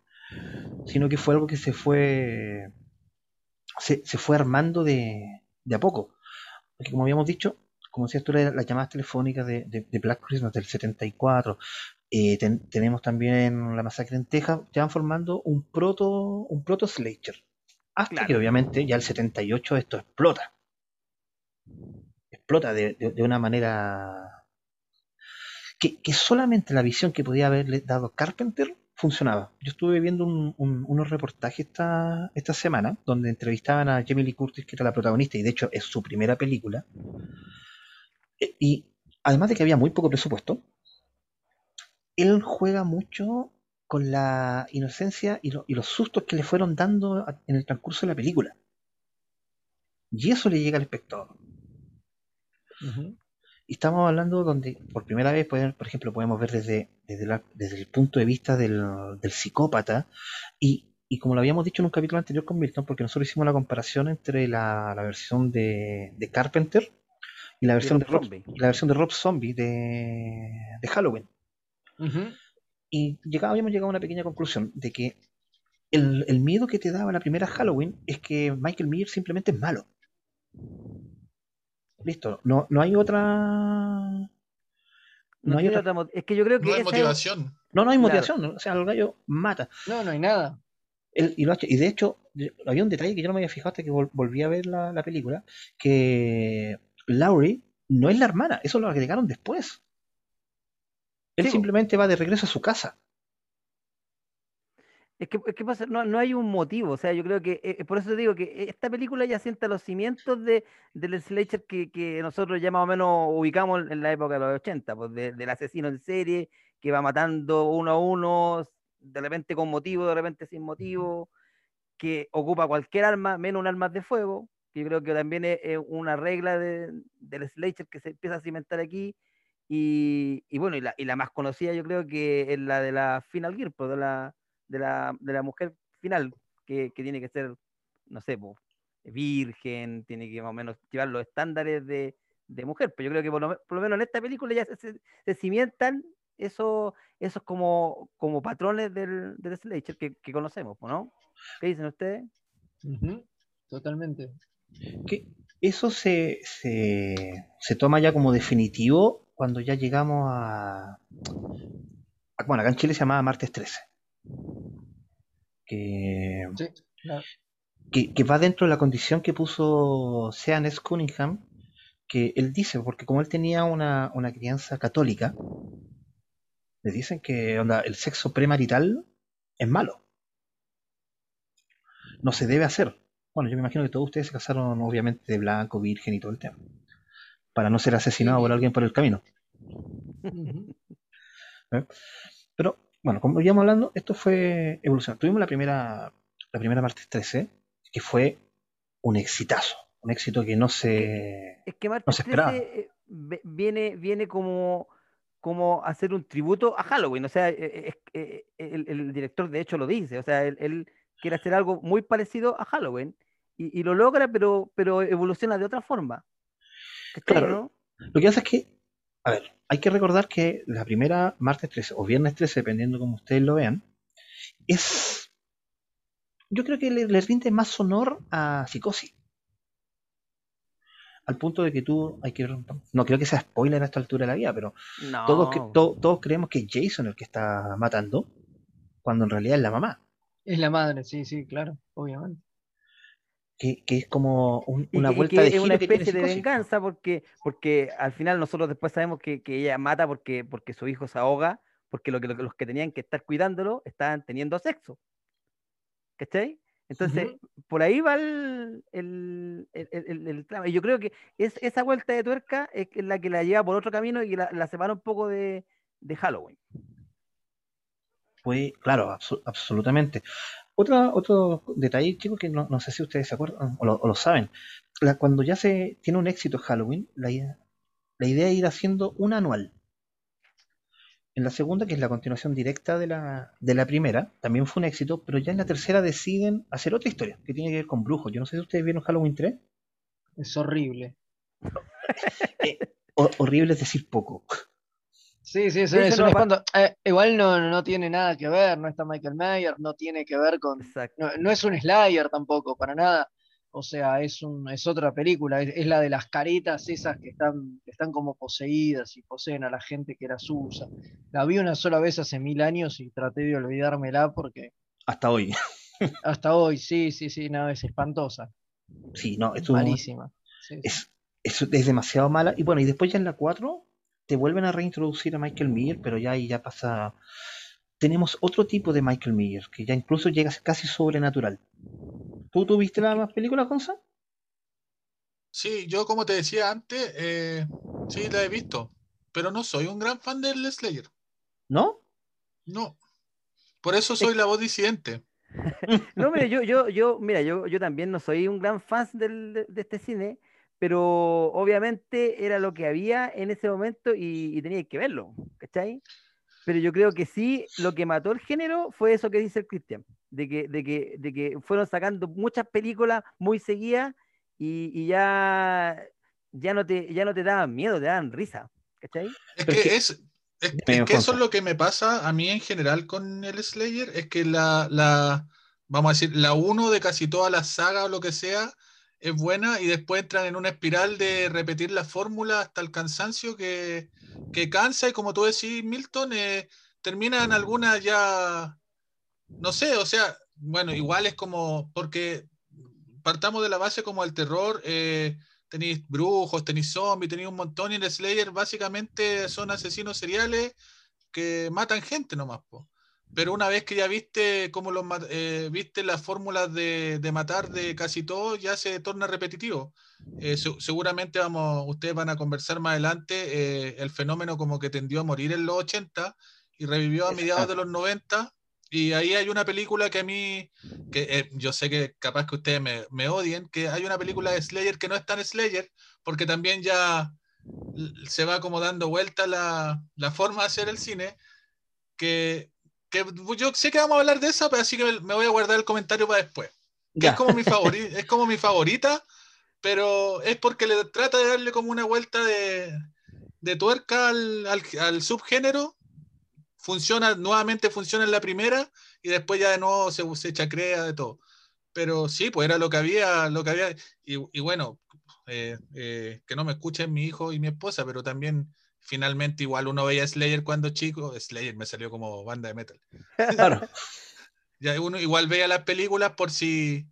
S1: sino que fue algo que se fue se, se fue armando de, de a poco. Porque como habíamos dicho, como decías tú, la- las llamadas telefónicas de, de- de Black Christmas del 74, eh, ten- tenemos también la masacre en Texas, ya van formando un proto un proto slasher. Hasta
S2: Claro.
S1: que obviamente ya el 78 esto explota. Explota de, una manera que, solamente la visión que podía haberle dado Carpenter funcionaba. Yo estuve viendo un- un- unos reportajes esta, semana donde entrevistaban a Jamie Lee Curtis, que era la protagonista, y de hecho es su primera película. E- Y además de que había muy poco presupuesto, él juega mucho con la inocencia y, lo- y los sustos que le fueron dando en el transcurso de la película. Y eso le llega al espectador. Y estamos hablando donde por primera vez, pueden- por ejemplo, podemos ver desde, desde, la- desde el punto de vista del, del psicópata y, y como lo habíamos dicho en un capítulo anterior con Milton, porque nosotros hicimos la comparación entre la, la versión de, de Carpenter y la versión de,
S2: Rob
S1: y la versión de Rob Zombie de, de Halloween. Y llegaba- habíamos llegado a una pequeña conclusión de que el, el miedo que te daba la primera Halloween es que Michael Myers simplemente es malo. Listo, no, no hay otra.
S2: No,
S1: No hay otra.
S2: es que yo creo que
S4: No hay
S2: es-
S4: motivación.
S1: No, no hay
S2: Claro.
S1: motivación. O sea, el gallo mata.
S3: No, no hay nada.
S1: Y, lo ha hecho- y de hecho, de- había un detalle que yo no me había fijado hasta que vol- volví a ver la, la película: que Laurie no es la hermana, eso lo agregaron después. Él
S2: Sí,
S1: simplemente va de regreso a su casa.
S2: Es que, es que pasa, no, no hay un motivo, o sea, yo creo que, eh, por eso te digo que esta película ya sienta los cimientos de, del slasher que, que nosotros ya más o menos ubicamos en la época de los 80, pues de- del asesino en serie que va matando uno a uno, de repente con motivo, de repente sin motivo, que ocupa cualquier arma, menos un arma de fuego, que yo creo que también es, es una regla de- del slasher que se empieza a cimentar aquí, y, y bueno, y la, y la más conocida yo creo que es la de la Final Gear, pues, de la de la, de la mujer final, que, que tiene que ser, no sé, virgen, tiene que más o menos llevar los estándares de, de mujer. Pero yo creo que por lo, por lo menos en esta película ya se, se- se cimentan esos, esos como, como patrones del, del slasher que, que conocemos, ¿no? ¿Qué dicen ustedes?
S3: Totalmente.
S1: que eso se, se, se toma ya como definitivo cuando ya llegamos a, a- Bueno, acá en Chile se llamaba Martes 13. Que,
S3: Sí, claro.
S1: que, que va dentro de la condición que puso Sean S. Cunningham, que él dice, porque como él tenía una, una crianza católica, le dicen que onda, el sexo premarital es malo. No se debe hacer. Bueno, yo me imagino que todos ustedes se casaron obviamente de blanco, virgen y todo el tema. Para no ser asesinado por alguien por el camino. ¿eh? Pero, bueno, como íbamos hablando, esto fue evolución. Tuvimos la primera, la primera martes 13, que fue un exitazo. Un éxito que no se.
S2: Es que Martes
S1: No se esperaba.
S2: 13 eh, viene, viene como, como hacer un tributo a Halloween. O sea, eh, eh, es- el, el director de hecho lo dice. O sea, él, él quiere hacer algo muy parecido a Halloween y, y lo logra, pero, pero evoluciona de otra forma. ¿Cachai,
S1: Claro.
S2: no?
S1: Lo que pasa es que, a ver, hay que recordar que la primera martes 13 o viernes 13, dependiendo como ustedes lo vean, es. Yo creo que le, le rinde más honor a Psicosis. Al punto de que tú, hay que no creo que sea spoiler a esta altura de la vida, pero
S2: No.
S1: todos, to- todos creemos que es Jason el que está matando, cuando en realidad es la mamá,
S3: Es la madre, sí, sí, claro, obviamente.
S1: Que, que es como un- una
S2: y
S1: vuelta
S2: que
S1: de
S2: es
S1: giro
S2: una especie de venganza porque, porque al final nosotros después sabemos que, que ella mata porque, porque su hijo se ahoga, porque lo que, lo que- los que tenían que estar cuidándolo estaban teniendo sexo. ¿Cachai? Entonces, por ahí va el, el, el- el- trama. Y yo creo que es, esa vuelta de tuerca es la que la lleva por otro camino y la, la separa un poco de, de Halloween.
S1: Fue, claro, abso- absolutamente. Otra, otro detalle, chicos, que no, no sé si ustedes se acuerdan o lo, o lo saben. La- cuando ya se tiene un éxito Halloween, la, idea- la idea es ir haciendo una anual. En la segunda, que es la continuación directa de la, de la primera, también fue un éxito, pero ya en la tercera deciden hacer otra historia que tiene que ver con brujos. Yo no sé si ustedes vieron Halloween 3.
S3: Es horrible. *laughs*
S1: O- horrible es decir poco.
S3: Sí, sí, es,
S2: Ese
S3: es un espanto. Eh, igual no, no tiene nada que ver, no está Michael Mayer, no tiene que ver con.
S2: Exacto.
S3: No, no es un Slayer tampoco, para nada. O sea, es, un, es otra película, es, es la de las caritas esas que están, que están como poseídas y poseen a la gente que las usa. La vi una sola vez hace mil años y traté de olvidármela porque
S1: Hasta hoy. *laughs*
S3: hasta hoy, sí, sí, sí, no, es espantosa,
S1: Sí, no, esto
S3: malísima. Sí, sí.
S1: es, es, es demasiado mala. Y bueno, y después ya en la 4 te vuelven a reintroducir a Michael Meyer, pero ya ahí ya pasa. Tenemos otro tipo de Michael Meyer, que ya incluso llega a ser casi sobrenatural. ¿Tú tuviste las películas, Gonza?
S4: Sí, yo como te decía antes, eh, sí la he visto, pero no soy un gran fan del Slayer.
S1: ¿No?
S4: No. Por eso soy la voz disidente. *laughs*
S2: No, mira, yo, yo, yo, mira, yo, yo también no soy un gran fan del, de, de este cine, pero obviamente era lo que había en ese momento y, y tenía que verlo, ¿cachai? Pero yo creo que sí, lo que mató el género fue eso que dice el Cristian, de que, de que, de que fueron sacando muchas películas muy seguidas y, y ya, ya, no te, ya no te daban miedo, te daban risa, ¿cachai?
S4: Es que
S1: es que-
S4: es, es, que eso es lo que me pasa a mí en general con el Slayer, es que la, la vamos a decir, la uno de casi toda la saga o lo que sea es buena y después entran en una espiral de repetir la fórmula hasta el cansancio que, que cansa y como tú decís, Milton, eh, terminan algunas ya, no sé, o sea, bueno, igual es como, porque partamos de la base como el terror, eh, tenéis brujos, tenéis zombies, tenéis un montón y el Slayer básicamente son asesinos seriales que matan gente nomás. Pero una vez que ya viste cómo los eh, viste las fórmulas de, de matar de casi todo, ya se torna repetitivo. Eh, se- seguramente vamos, ustedes van a conversar más adelante eh, el fenómeno como que tendió a morir en los 80 y revivió a mediados de los 90. Y ahí hay una película que a mí, que eh, yo sé que capaz que ustedes me, me odien, que hay una película de Slayer que no es tan Slayer, porque también ya se va como dando vuelta la, la forma de hacer el cine, que, que yo sé que vamos a hablar de esa, pero así que me, voy a guardar el comentario para después. Que es como mi *laughs* favorita, es como mi favorita, pero es porque le trata de darle como una vuelta de, de tuerca al, al, al subgénero. Funciona, nuevamente funciona en la primera y después ya de nuevo se, se chacrea de todo. Pero sí, pues era lo que había, lo que había. Y, y bueno, eh, eh, que no me escuchen mi hijo y mi esposa, pero también finalmente igual uno veía Slayer cuando chico. Slayer me salió como banda de metal.
S1: Claro. *laughs*
S4: Ya uno igual veía las películas por si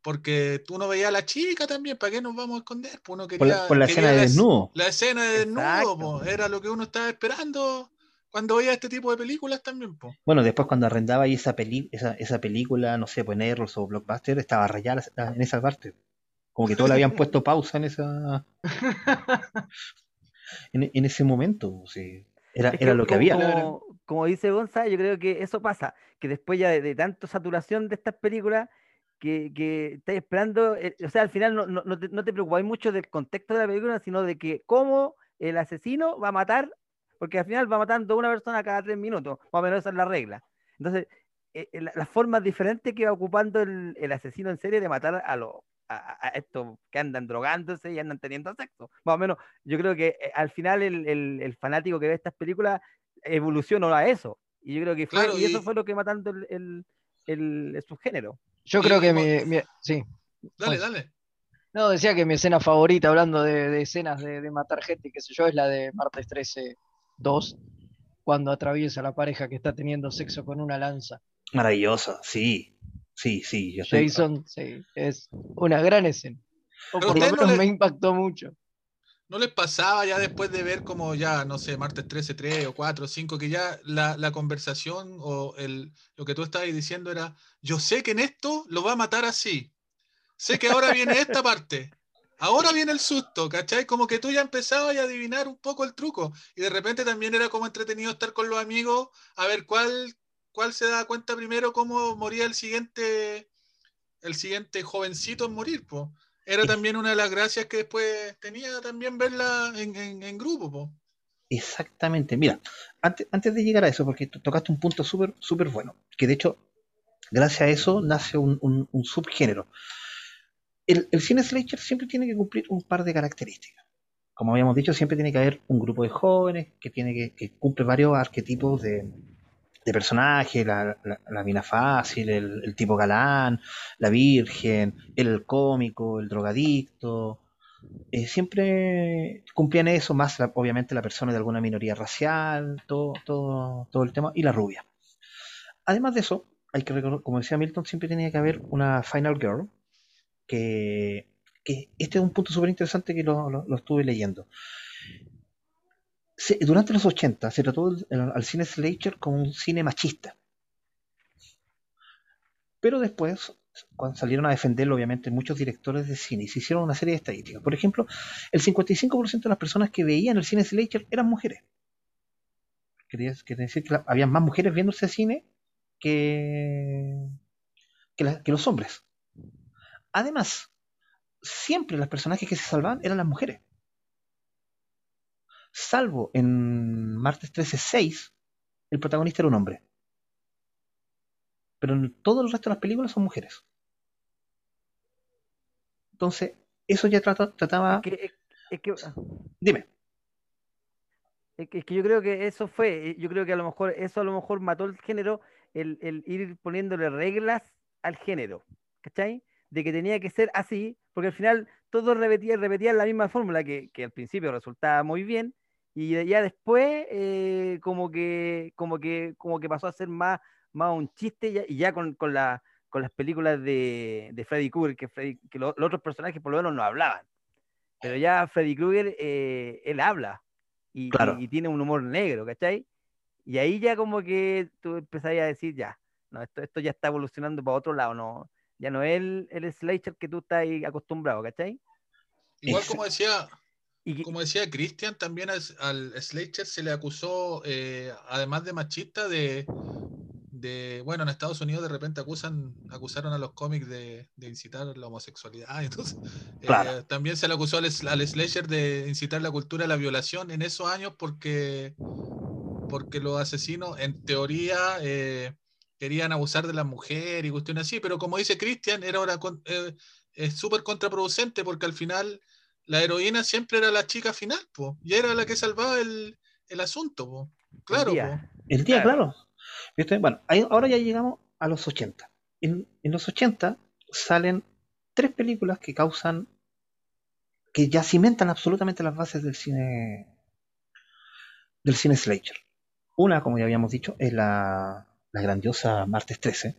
S4: porque tú no veías a la chica también, ¿para qué nos vamos a esconder? Pues uno
S1: Por
S4: quería,
S1: la, por la
S4: quería
S1: escena de desnudo.
S4: la escena de desnudo, po, era lo que uno estaba esperando cuando veía este tipo de películas también, po.
S1: Bueno, después cuando arrendaba ahí esa, peli, esa, esa película, no sé, pues en Errors o Blockbuster, estaba rayada en esa parte. Como que todos le habían puesto pausa en esa *laughs* en, en ese momento. sí. Era,
S2: Es
S1: era
S2: que
S1: lo que
S2: como,
S1: había.
S2: como- como dice Gonza, yo creo que eso pasa, que después ya de, de tanto saturación de estas películas, que, que estáis esperando, eh, o sea, al final no, no, no te, no te preocupáis mucho del contexto de la película, sino de que cómo el asesino va a matar, porque al final va matando una persona cada tres minutos, más o menos esa es la regla. Entonces, eh, eh, la- las formas diferentes que va ocupando el, el asesino en serie de matar a los a, a- estos que andan drogándose y andan teniendo sexo. Más o menos, yo creo que eh, al final el, el- el fanático que ve estas películas evolucionó a eso. Y yo creo que fue,
S4: Claro,
S2: y eso fue lo que matando el, el, el- el subgénero.
S3: Yo
S4: Y-
S3: creo que mi, mi- sí.
S4: Dale,
S3: Pues,
S4: dale.
S3: No, decía que mi escena favorita, hablando de, de escenas de, de matar gente, qué sé yo, es la de Martes 13 2, cuando atraviesa la pareja que está teniendo sexo con una lanza.
S1: Maravillosa, sí. Sí, sí. yo estoy-
S3: Jason, sí, es una gran escena. O por lo
S4: usted no
S3: menos
S4: le-
S3: me impactó mucho.
S4: ¿No les pasaba ya después de ver como ya, no sé, martes 13, 3 o 4 o 5, que ya la, la conversación o el, lo que tú estabas diciendo era, yo sé que en esto lo va a matar así. Sé que ahora viene *laughs* esta parte. Ahora viene el susto, ¿cachai? Como que tú ya empezabas a adivinar un poco el truco. Y de repente también era como entretenido estar con los amigos a ver cuál, cuál se da cuenta primero cómo moría el siguiente, el siguiente jovencito en morir, po. Era también una de las gracias que después tenía también verla en, en- en grupo, po.
S1: Exactamente. Mira, antes, antes de llegar a eso, porque tocaste un punto súper súper bueno, que de hecho, gracias a eso nace un, un- un subgénero. El, el cine slasher siempre tiene que cumplir un par de características. Como habíamos dicho, siempre tiene que haber un grupo de jóvenes que tiene que, que cumple varios arquetipos de, de personaje, la, la, la mina fácil, el, el tipo galán, la virgen, el cómico, el drogadicto, eh, siempre cumplían eso, más la- obviamente la persona de alguna minoría racial, todo, todo, todo el tema, y la rubia. Además de eso, hay que recordar, como decía Milton, siempre tenía que haber una Final Girl, que, que este es un punto súper interesante que lo, lo- lo estuve leyendo. Durante los 80 se trató al cine slasher como un cine machista. Pero después, cuando salieron a defenderlo, obviamente, muchos directores de cine se hicieron una serie de estadísticas. Por ejemplo, el 55% de las personas que veían el cine slasher eran mujeres. Quería, decir que había más mujeres viendo ese cine que, que, que los hombres. Además, siempre las personajes que se salvaban eran las mujeres. Salvo en Martes 13-6, el protagonista era un hombre. Pero en todo el resto de las películas son mujeres. Entonces, eso ya trata- trataba.
S2: Es que, es- que-
S1: Dime.
S2: Es que, yo creo que eso fue, eh, yo creo que a lo mejor eso a lo mejor mató el género, el, el ir poniéndole reglas al género, ¿cachai? De que tenía que ser así, porque al final todos repetían, repetían la misma fórmula que, que al principio resultaba muy bien, y ya después eh, como que, como que, como que pasó a ser más, más un chiste ya- y ya con, con la, con las películas de, de Freddy Krueger, que, Freddy- que lo- los otros personajes por lo menos no hablaban. Pero ya Freddy Krueger, eh, él habla y,
S1: Claro.
S2: y- y tiene un humor negro, ¿cachai? Y ahí ya como que tú empezarías a decir, ya, no, esto, esto ya está evolucionando para otro lado, no, ya no es el, el slasher que tú estás ahí acostumbrado, ¿cachai?
S4: Igual como decía,
S2: Y
S4: como decía Christian, también al, al Slater se le acusó, eh, además de machista, de, de, bueno, en Estados Unidos de repente acusan, acusaron a los cómics de, de incitar la homosexualidad. *laughs* Entonces, eh,
S1: Claro.
S4: también se le acusó al, al Slasher de incitar la cultura de la violación en esos años porque, porque los asesinos, en teoría, eh, querían abusar de la mujer y cuestiones así, pero como dice Christian, era ahora con- eh, es súper contraproducente porque al final la heroína siempre era la chica final, po, y era la que salvaba el, el asunto, po. Claro,
S2: día.
S4: po.
S1: El día,
S2: Claro.
S1: claro. ¿Viste? Bueno, ahí- ahora ya llegamos a los 80. En, en los 80 salen tres películas que causan, que ya cimentan absolutamente las bases del cine, del cine slasher. Una, como ya habíamos dicho, es la, la grandiosa Martes 13,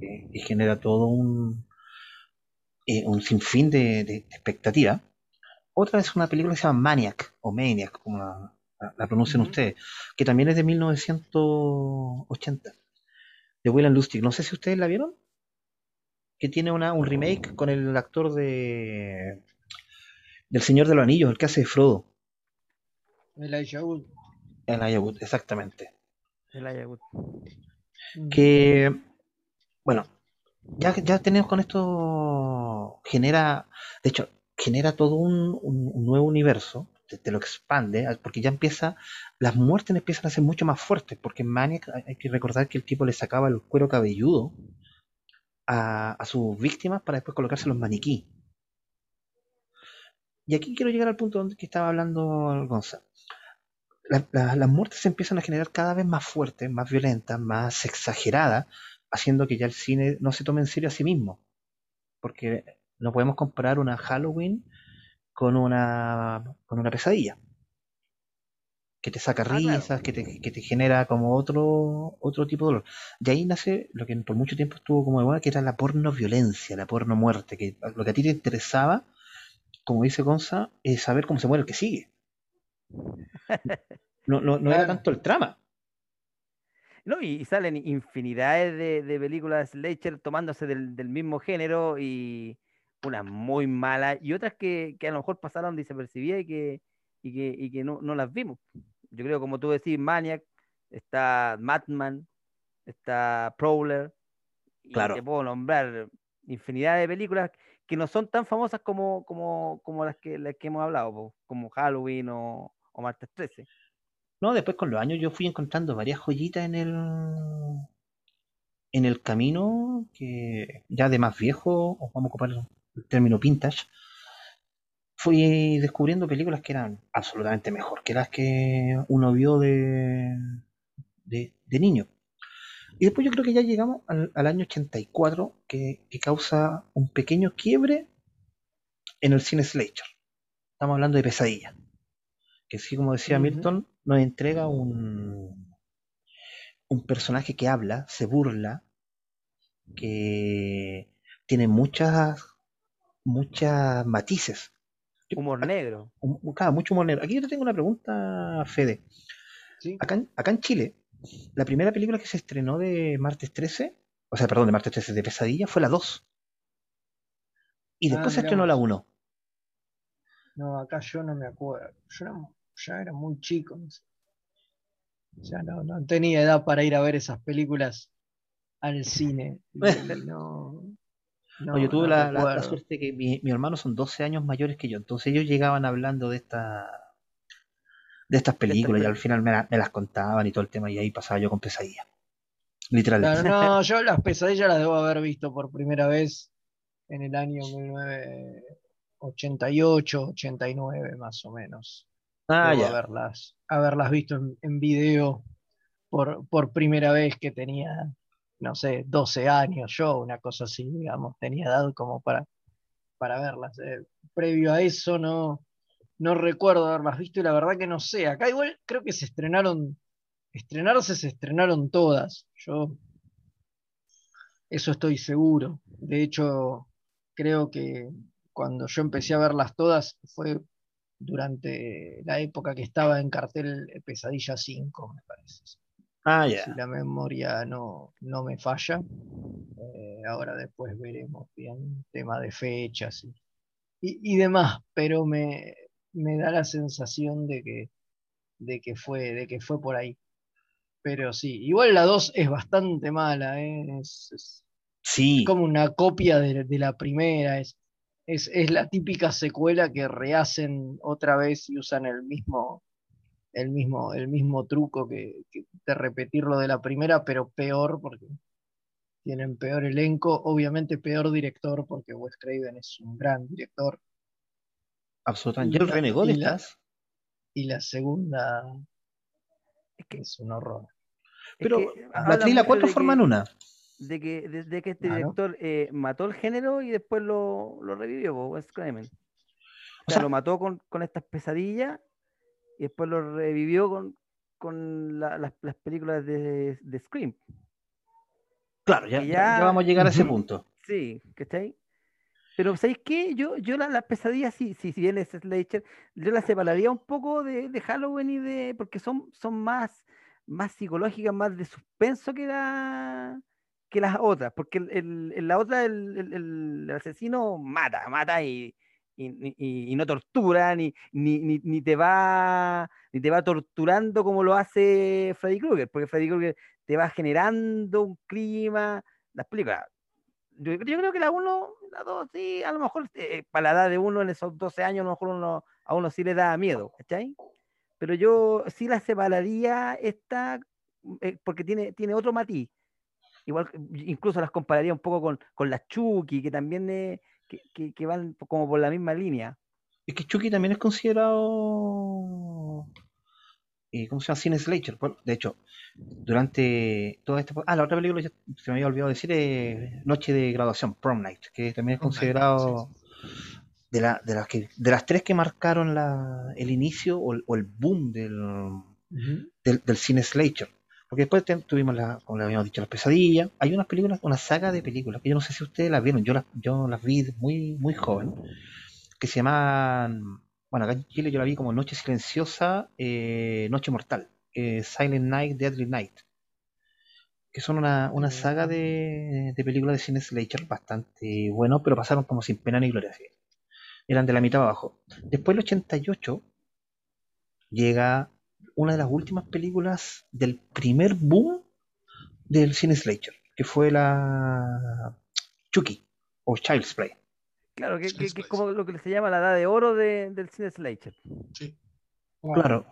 S1: que, que genera todo un, eh, un sinfín de, de, expectativa. Otra es una película que se llama Maniac, o Maniac, como la, la pronuncian ustedes, que también es de 1980, de William Lustig. No sé si ustedes la vieron, que tiene una, un remake con el actor de del Señor de los Anillos, el que hace de Frodo.
S3: Elijah Wood.
S1: Elijah Wood, exactamente.
S2: Wood.
S3: Mm.
S1: Que, bueno, ya, ya tenemos con esto, genera, de hecho, genera todo un, nuevo universo, te, lo expande, ah, porque ya empieza, las muertes empiezan a ser mucho más fuertes, porque en Maniac hay que recordar que el tipo le sacaba el cuero cabelludo a, sus víctimas para después colocarse los maniquí. Y aquí quiero llegar al punto donde que estaba hablando Gonzalo. La- la- las muertes se empiezan a generar cada vez más fuertes, más violentas, más exageradas, haciendo que ya el cine no se tome en serio a sí mismo. Porque no podemos comparar una Halloween con una, con una pesadilla. Que te saca
S2: Ah, claro.
S1: risas, que, te, que te genera como otro, otro tipo de dolor. De ahí nace lo que por mucho tiempo estuvo como de moda, que era la porno violencia, la porno muerte. Que lo que a ti te interesaba, como dice Gonza, es saber cómo se muere el que sigue. *laughs* No, no, no era tanto el trama.
S2: No, y, y salen infinidades de, de películas Slasher tomándose del, del mismo género y unas muy malas y otras que, que a lo mejor pasaron desapercibidas y que, y que, y que no, no las vimos. Yo creo, como tú decís, Maniac, está Madman, está Prowler, y
S1: Claro.
S2: te puedo nombrar infinidad de películas que no son tan famosas como, como, como las, que, las que hemos hablado, como Halloween o, o Martes 13.
S1: No, después con los años yo fui encontrando varias joyitas en el en el camino que ya de más viejo, o vamos a ocupar término vintage, fui descubriendo películas que eran absolutamente mejor que las que uno vio de, de, de niño. Y después yo creo que ya llegamos al, al año 84 que, que causa un pequeño quiebre en el cine slasher. Estamos hablando de pesadilla. Que sí, como decía. Milton, nos entrega un, un personaje que habla, se burla, que tiene muchas, muchas matices.
S2: Humor negro.
S1: claro, mucho humor negro. Aquí yo te tengo una pregunta, Fede.
S3: ¿sí?
S1: Acá, en- acá en Chile, la primera película que se estrenó de Martes 13, o sea, perdón, de Martes 13, de Pesadilla, fue la 2. Y
S3: Ah,
S1: después se estrenó la
S3: vos.
S1: 1.
S3: No, acá yo no me acuerdo. Yo era- ya era muy chico. no sé. O sea, no, no tenía edad para ir a ver esas películas al cine. *laughs* No, no,
S1: No, yo tuve
S3: no
S1: la, la- la suerte que mi, mi hermano son 12 años mayores que yo, entonces ellos llegaban hablando de esta de estas películas y al final me, la- me las contaban y todo el tema y ahí pasaba yo con pesadilla. Literalmente.
S3: Claro, no, *laughs* yo las pesadillas las debo haber visto por primera vez en el año 1988, 89 más o menos.
S1: Ah,
S3: Debo
S1: ya.
S3: haberlas, haberlas visto en, en video por, por primera vez que tenía, no sé, 12 años yo, una cosa así, digamos, tenía edad como para, para verlas. Eh, previo a eso no, no recuerdo haberlas visto y la verdad que no sé. Acá igual creo que se estrenaron, estrenarse se estrenaron todas. Yo eso estoy seguro. De hecho, creo que cuando yo empecé a verlas todas fue durante la época que estaba en cartel Pesadilla 5, me parece.
S1: Ah,
S3: Si
S1: ya.
S3: la memoria no, no me falla. Eh, ahora después veremos bien tema de fechas y, y- y demás, pero me, me da la sensación de que, de que fue, de que fue por ahí. Pero sí, igual la 2 es bastante mala, ¿eh? es, es-
S1: Sí,
S3: como una copia de, de la primera. Es, es, es la típica secuela que rehacen otra vez y usan el mismo, el mismo, el mismo truco que, que de repetirlo de la primera, pero peor porque tienen peor elenco, obviamente peor director, porque Wes Craven es un gran director.
S1: absolutamente.
S3: y
S1: ¿Ya renegó de
S3: y la-
S1: estas?
S3: Y la segunda
S2: Es que,
S3: es un horror.
S2: es
S1: Pero
S2: que
S1: la
S2: habla
S1: 3 y la
S2: mucho
S1: 4
S2: de
S1: forman
S2: que-
S1: una.
S2: de que, de, de que este director eh, mató el género y después lo, lo revivió, Wes Craven. O
S1: O
S2: sea,
S1: sea-
S2: lo mató con, con estas pesadillas y después lo revivió con, con la- las, las películas de, de Scream.
S1: Claro, ya,
S2: que
S1: ya- ya vamos a llegar a ese punto.
S2: Sí, ¿cachai? Pero ¿sabéis qué? Yo, yo la, la pesadilla, sí, sí, si bien es Slasher, yo la separaría un poco de, de Halloween y de. porque son, son más, más psicológicas, más de suspenso que la que las otras, porque el, el- en la otra el, el- el asesino mata, mata y, y, y- no tortura, ni, ni, ni, ni te va ni te va torturando como lo hace Freddy Krueger, porque Freddy Krueger te va generando un clima, las películas. Yo, yo creo que la 1, la 2, sí, a lo mejor eh, para la edad de uno en esos 12 años, a lo mejor uno, a uno sí le da miedo, ¿cachai? Pero yo sí la separaría esta, eh, porque tiene, tiene otro matiz. Igual, incluso las compararía un poco con, con las Chucky, que también eh, que, que- que van como por la misma línea.
S1: Es que Chucky también es considerado. eh, ¿Cómo se llama? Cine Slasher. Bueno, de hecho, durante toda esta. Ah, la otra película ya se me había olvidado decir es Noche de Graduación, Prom Night, que también es considerado. De, la, de, las que, de las tres que marcaron la, el inicio o el, o el boom del, del, del cine slasher. Porque después tuvimos, la, como le habíamos dicho, las pesadillas. Hay unas películas, una saga de películas que yo no sé si ustedes las vieron. Yo las, yo las vi muy, muy joven. Que se llaman. Bueno, acá en Chile yo la vi como Noche Silenciosa, eh, Noche Mortal. eh, Silent Night, Deadly Night. Que son una, una saga de, de películas de cine slasher bastante buenos, pero pasaron como sin pena ni gloria. así. Eran de la mitad abajo. Después, el 88, llega una de las últimas películas del primer boom del cine slasher, que fue la Chucky o Child's Play.
S2: Claro, que, es como lo que se llama la edad de oro de- del cine slasher.
S4: Sí.
S1: Claro.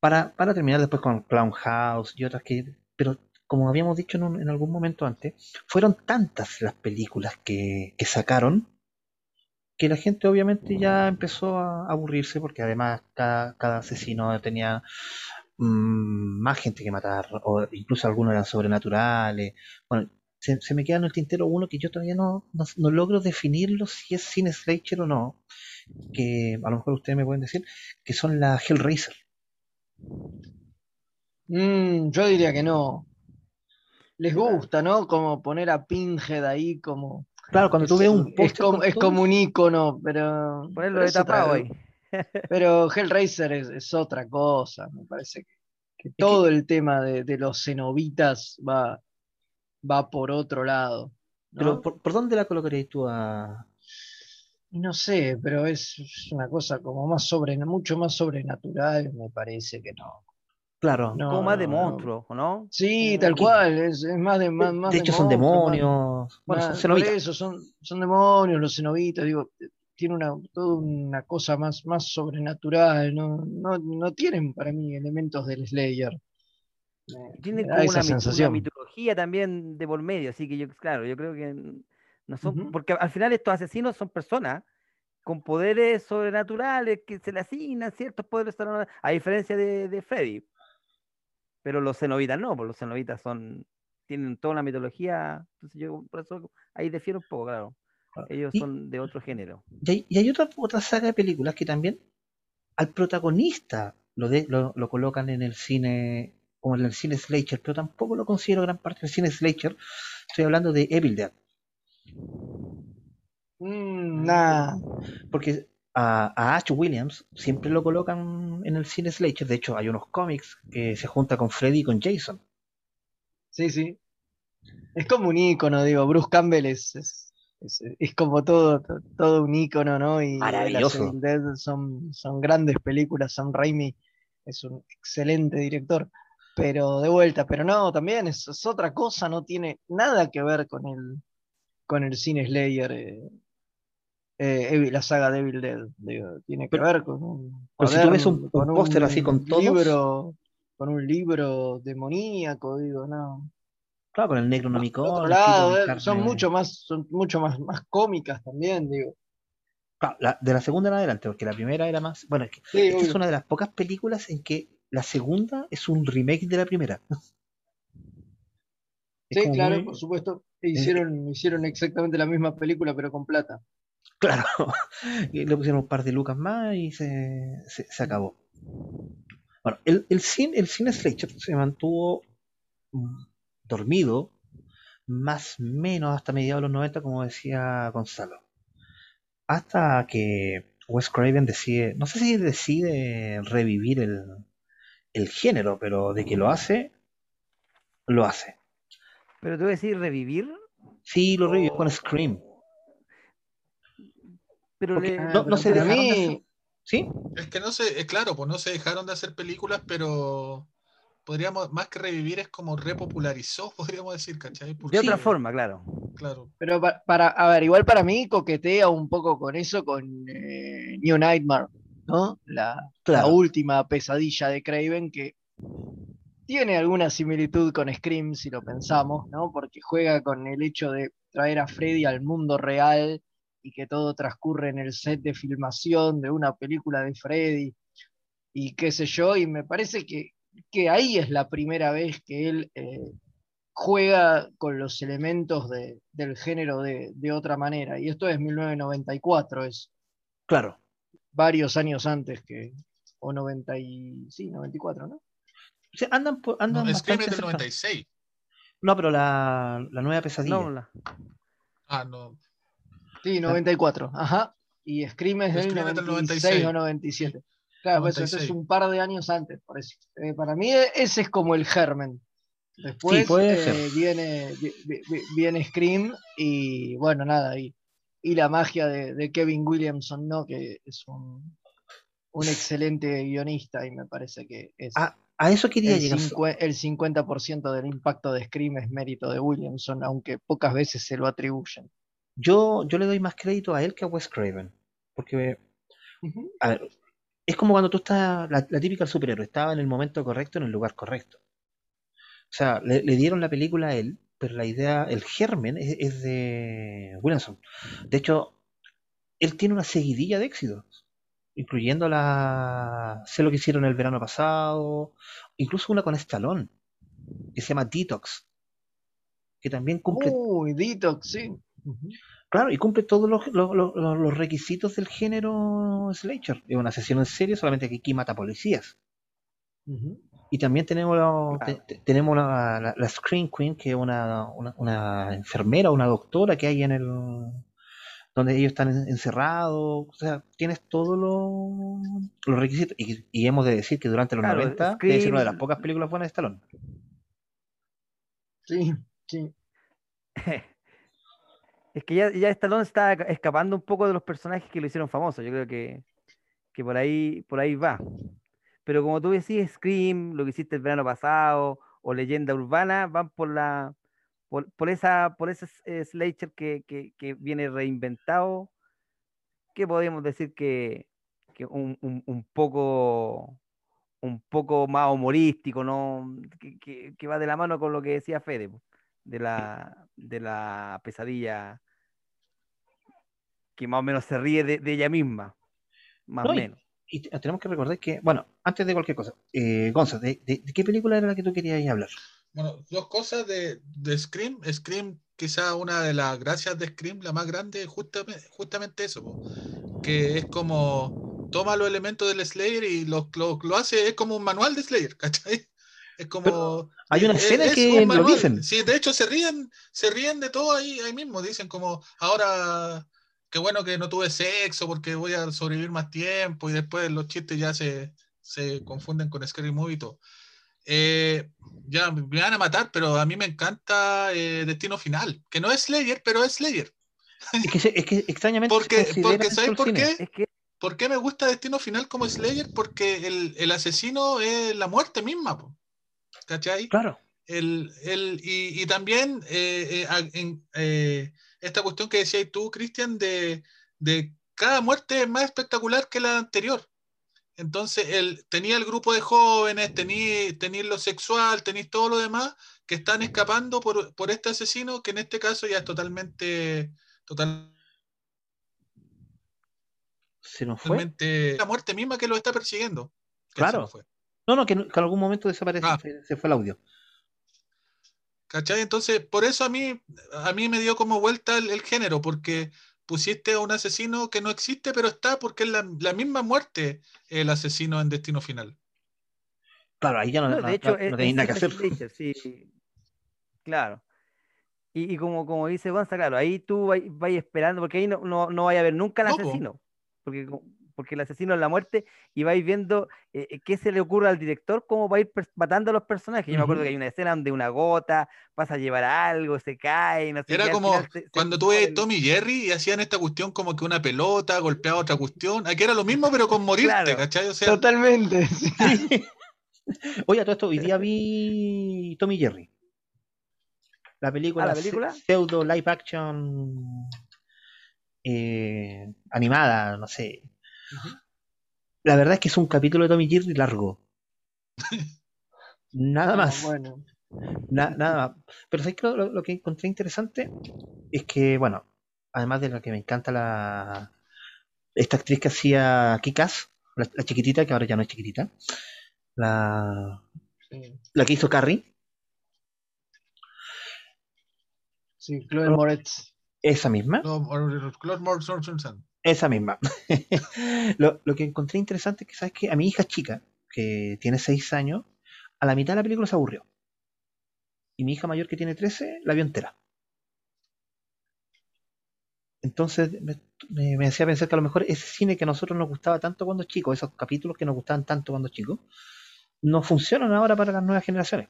S1: Para, para terminar después con Clown House y otras que... Pero como habíamos dicho en, un- en algún momento antes, fueron tantas las películas que, que sacaron que la gente obviamente ya empezó a aburrirse porque además cada, cada asesino tenía mm, más gente que matar o incluso algunos eran sobrenaturales. Bueno, se, se me queda en el tintero uno que yo todavía no, no, no logro definirlo si es cine slasher o no, que a lo mejor ustedes me pueden decir, que son la Hellraiser.
S3: Mm, yo diría que no. Les gusta, ¿no? Como poner a Pinhead ahí como...
S1: Claro, cuando tú
S3: es,
S1: ves un
S3: es
S1: póster
S3: como,
S1: con
S3: es como un icono, pero...
S2: Ponerlo de tapado ahí.
S3: Pero Hellraiser es, es otra cosa, me parece que, que todo el tema de, de los cenobitas va, va por otro lado. ¿no?
S1: Pero ¿por, por dónde la colocarías tú a...?
S3: No sé, pero es, es una cosa como más sobre, mucho más sobrenatural, me parece que no.
S1: Claro,
S3: No,
S2: como más de monstruos, ¿o ¿no?
S3: Sí,
S2: Como-
S3: tal cual, es, es más de más, más
S1: de
S3: de
S1: hecho son demonios, bueno, son
S3: más- por
S1: cenobitas.
S3: eso son, son demonios los cenobitas, digo, tiene una, toda una cosa más, más sobrenatural, no, no, no tienen para mí elementos del Slayer.
S2: Tienen como
S3: esa
S2: una, mitología también de por medio, así que yo, claro, yo creo que no son, porque al final estos asesinos son personas con poderes sobrenaturales que se le asignan ciertos poderes sobrenaturales, a diferencia de, de Freddy. Pero los cenobitas no, pues los cenobitas son, tienen toda una mitología, entonces yo por eso ahí difiero un poco, claro.
S1: Claro.
S2: Ellos
S1: Y-
S2: son de otro género.
S1: Y hay, y hay otra, otra saga de películas que también al protagonista lo, de, lo, lo colocan en el cine, como en el cine slasher, pero tampoco lo considero gran parte del cine slasher. Estoy hablando de Evil Dead,
S3: Mm, nah,
S1: porque a, a Ash Williams siempre lo colocan en el cine slasher. De hecho, hay unos cómics que se junta con Freddy y con Jason.
S3: sí, sí. Es como un ícono, digo, Bruce Campbell es, es, es- es como todo, to- todo un ícono, ¿no? Y
S1: Maravilloso.
S3: Son, son grandes películas, Sam Raimi es un excelente director, pero de vuelta, pero no, también es, es otra cosa, no tiene nada que ver con el, con el cine Slayer, eh, eh, Evil- la saga de Evil Dead, digo, tiene que ver con un
S1: pero si tú ves un-
S3: cuaderno,
S1: póster así con todos-
S3: libro, con un libro demoníaco, digo, no.
S1: Claro, con el negro nomicón.
S3: eh, son mucho más, son mucho más, más cómicas también, digo.
S1: Claro, la- de la segunda en adelante, porque la primera era más. Bueno, es que
S3: Sí,
S1: esta es una de las pocas películas en que la segunda es un remake de la primera. *laughs* Es
S3: Sí, claro,
S1: muy-
S3: por supuesto. Hicieron, hicieron exactamente la misma película, pero con plata.
S1: Claro, *laughs* y le pusieron un par de lucas más y se, se, se acabó. Bueno, el, el cine, el cine slasher se mantuvo mm, dormido más o menos hasta mediados de los 90, como decía Gonzalo. hasta que Wes Craven decide, no sé si decide revivir el, el género, pero de que lo hace, lo hace.
S2: Pero tú decís revivir,
S1: Sí, lo revivió con Scream.
S2: Pero
S1: Porque
S2: le-
S1: no, no se
S3: mí-
S1: hacer- ¿Sí?
S4: Es que no sé, es claro, pues no se dejaron de hacer películas, pero podríamos, más que revivir, es como repopularizó, *laughs* podríamos decir, ¿cachai?
S2: de otra forma, claro.
S4: Claro.
S3: Pero pa- para, a ver, igual para mí coquetea un poco con eso, con eh, New Nightmare, ¿no? La, la última pesadilla de Craven que tiene alguna similitud con Scream, si lo pensamos, ¿no? Porque juega con el hecho de traer a Freddy al mundo real y que todo transcurre en el set de filmación de una película de Freddy y qué sé yo, y me parece que, que ahí es la primera vez que él eh, juega con los elementos de- del género de, de otra manera. Y esto es 1994, es
S1: Claro.
S3: varios años antes que, o 90 y, sí, 94, ¿no?
S1: O sea, andan, por- andan
S4: No, es del
S1: cerca.
S4: 96.
S1: No, pero la, la nueva pesadilla.
S2: No, la-
S4: Ah, no.
S3: Sí, 94, ajá. Y Scream es del
S4: Scream es del
S3: 96 o 97. Claro, pues eso es
S4: 96.
S3: un par de años antes, por eso. Eh, para mí ese es como el germen. Después
S1: puede
S3: eh, viene, vi- vi- vi- viene Scream y bueno, nada, y, y la magia de, de Kevin Williamson, ¿no? Que es un, un excelente guionista y me parece que es
S1: Ah, a eso quería
S3: el,
S1: llegar.
S3: el 50% del impacto de Scream es mérito de Williamson, aunque pocas veces se lo atribuyen.
S1: Yo, yo le doy más crédito a él que a Wes Craven. Porque,
S3: Ujú.
S1: a ver, es como cuando tú estás, la, la típica superhéroe, estaba en el momento correcto, en el lugar correcto. O sea, le, le dieron la película a él, pero la idea, el germen es, es de Williamson. De hecho, él tiene una seguidilla de éxitos, incluyendo la, sé lo que hicieron el verano pasado, incluso una con Stallone, que se llama Detox, que también cumple
S3: Uy, Detox, sí.
S1: Claro, y cumple todos los, los- los- los requisitos del género slasher. Es una sesión en serie, solamente que aquí mata policías. Y también tenemos, la-
S2: Claro.
S1: te- te- tenemos la, la- la Screen Queen, que es una, una, una enfermera, una doctora que hay en el... donde ellos están en- encerrados. O sea, tienes todos los, los requisitos. Y, y hemos de decir que durante los
S2: Claro,
S1: 90 debe ser una de las pocas películas buenas de Stallone.
S3: Sí, sí. *laughs*
S2: Es que ya, ya Stallone está ca- escapando un poco de los personajes que lo hicieron famoso. Yo creo que, que por ahí, por ahí va. Pero como tú decís, Scream, lo que hiciste el verano pasado, o Leyenda Urbana, van por la, por, por esa, por ese eh, slasher que, que, que viene reinventado, que podríamos decir que, que un, un- un poco un poco más humorístico, ¿no? Que, que- va de la mano con lo que decía Fede, de la, de la pesadilla que más o menos se ríe de, de ella misma, más o
S1: No,
S2: menos.
S1: Y te- tenemos que recordar que, bueno, antes de cualquier cosa, eh, Gonza, ¿de, de- de qué película era la que tú querías hablar?
S4: Bueno, dos cosas de, de Scream. Scream, quizá una de las gracias de Scream, la más grande, justamente, justamente eso, po, que es como toma los elementos del Slayer y lo, lo, lo hace, es como un manual de Slayer, *laughs* ¿cachai? Es como.
S1: Pero hay una
S4: es-
S1: escena
S4: es
S1: que
S4: un
S1: lo dicen.
S4: Sí, de hecho se ríen, se ríen de todo ahí, ahí mismo. Dicen como, ahora qué bueno que no tuve sexo porque voy a sobrevivir más tiempo y después los chistes ya se, se confunden con Scary Movie y todo. Eh, ya me van a matar, pero a mí me encanta eh, Destino Final, que no es Slayer, pero es Slayer.
S1: Es que, es que extrañamente
S4: Porque, porque ¿sabes por
S1: cine.
S4: qué?
S2: Es que
S4: ¿Por qué me gusta Destino Final como Slayer? Porque el, el asesino es la muerte misma, po. ¿cachai?
S1: Claro.
S4: El, el, y, y también eh, eh, en, eh, esta cuestión que decías tú, Cristian, de, de cada muerte es más espectacular que la anterior. Entonces, él tenía el grupo de jóvenes, tenía, tenía lo sexual, tenéis todo lo demás que están escapando por, por este asesino, que en este caso ya es totalmente, total-
S1: Se nos fue.
S4: totalmente la muerte misma que lo está persiguiendo. Que
S1: Claro. No, no, que, no- que en algún momento desapareció.
S4: Ah.
S1: Se, se fue el audio.
S4: ¿Cachai? Entonces, por eso a mí, a mí me dio como vuelta el, el género, porque pusiste a un asesino que no existe, pero está porque es la, la misma muerte el asesino en Destino Final.
S1: Claro, ahí ya no,
S2: No, hecho,
S1: no- no
S2: es-
S1: tenéis
S2: es
S1: nada que hacer.
S2: sí. Claro. Y, y como, como dice Gonza, claro, ahí tú vais, vais esperando, porque ahí no, no, no vaya a ver nunca
S4: po.
S2: asesino. Porque, porque el asesino es la muerte y vais viendo eh, eh, qué se le ocurre al director, cómo va a ir matando a los personajes. Yo me acuerdo que hay una escena donde una gota pasa a llevar algo, se cae, no sé
S4: Era
S2: qué,
S4: como
S2: final se- se
S4: cuando tú. Tommy y Jerry y hacían esta cuestión como que una pelota golpeaba otra cuestión. Aquí era lo mismo, pero con *laughs* morirte,
S2: Claro.
S4: ¿cachai? O sea,
S3: Totalmente. *laughs* sí. *laughs*
S1: Oye, a todo esto, hoy día vi Tommy Jerry. La película,
S2: ¿Ah, la película?
S1: pseudo live action eh, animada, no sé. La verdad es que es un capítulo de Tommy Jerry largo. *laughs* Nada más.
S3: Ah, Bueno,
S1: Na- nada más. Pero ¿sabes qué? Lo, lo que encontré interesante es que, bueno, además de lo que me encanta la esta actriz que hacía Kikas, la, la chiquitita, que ahora ya no es chiquitita, la,
S3: sí.
S1: la que hizo Carrie,
S3: Sí, Chloe Moretz.
S1: esa misma,
S4: no, Claude Morrison.
S1: Esa misma. *laughs* lo, lo que encontré interesante es que, ¿sabes qué? A mi hija chica, que tiene 6 años, a la mitad de la película se aburrió. Y mi hija mayor, que tiene 13, la vio entera. Entonces me, me, me hacía pensar que a lo mejor ese cine que a nosotros nos gustaba tanto cuando chicos, esos capítulos que nos gustaban tanto cuando chicos, no funcionan ahora para las nuevas generaciones.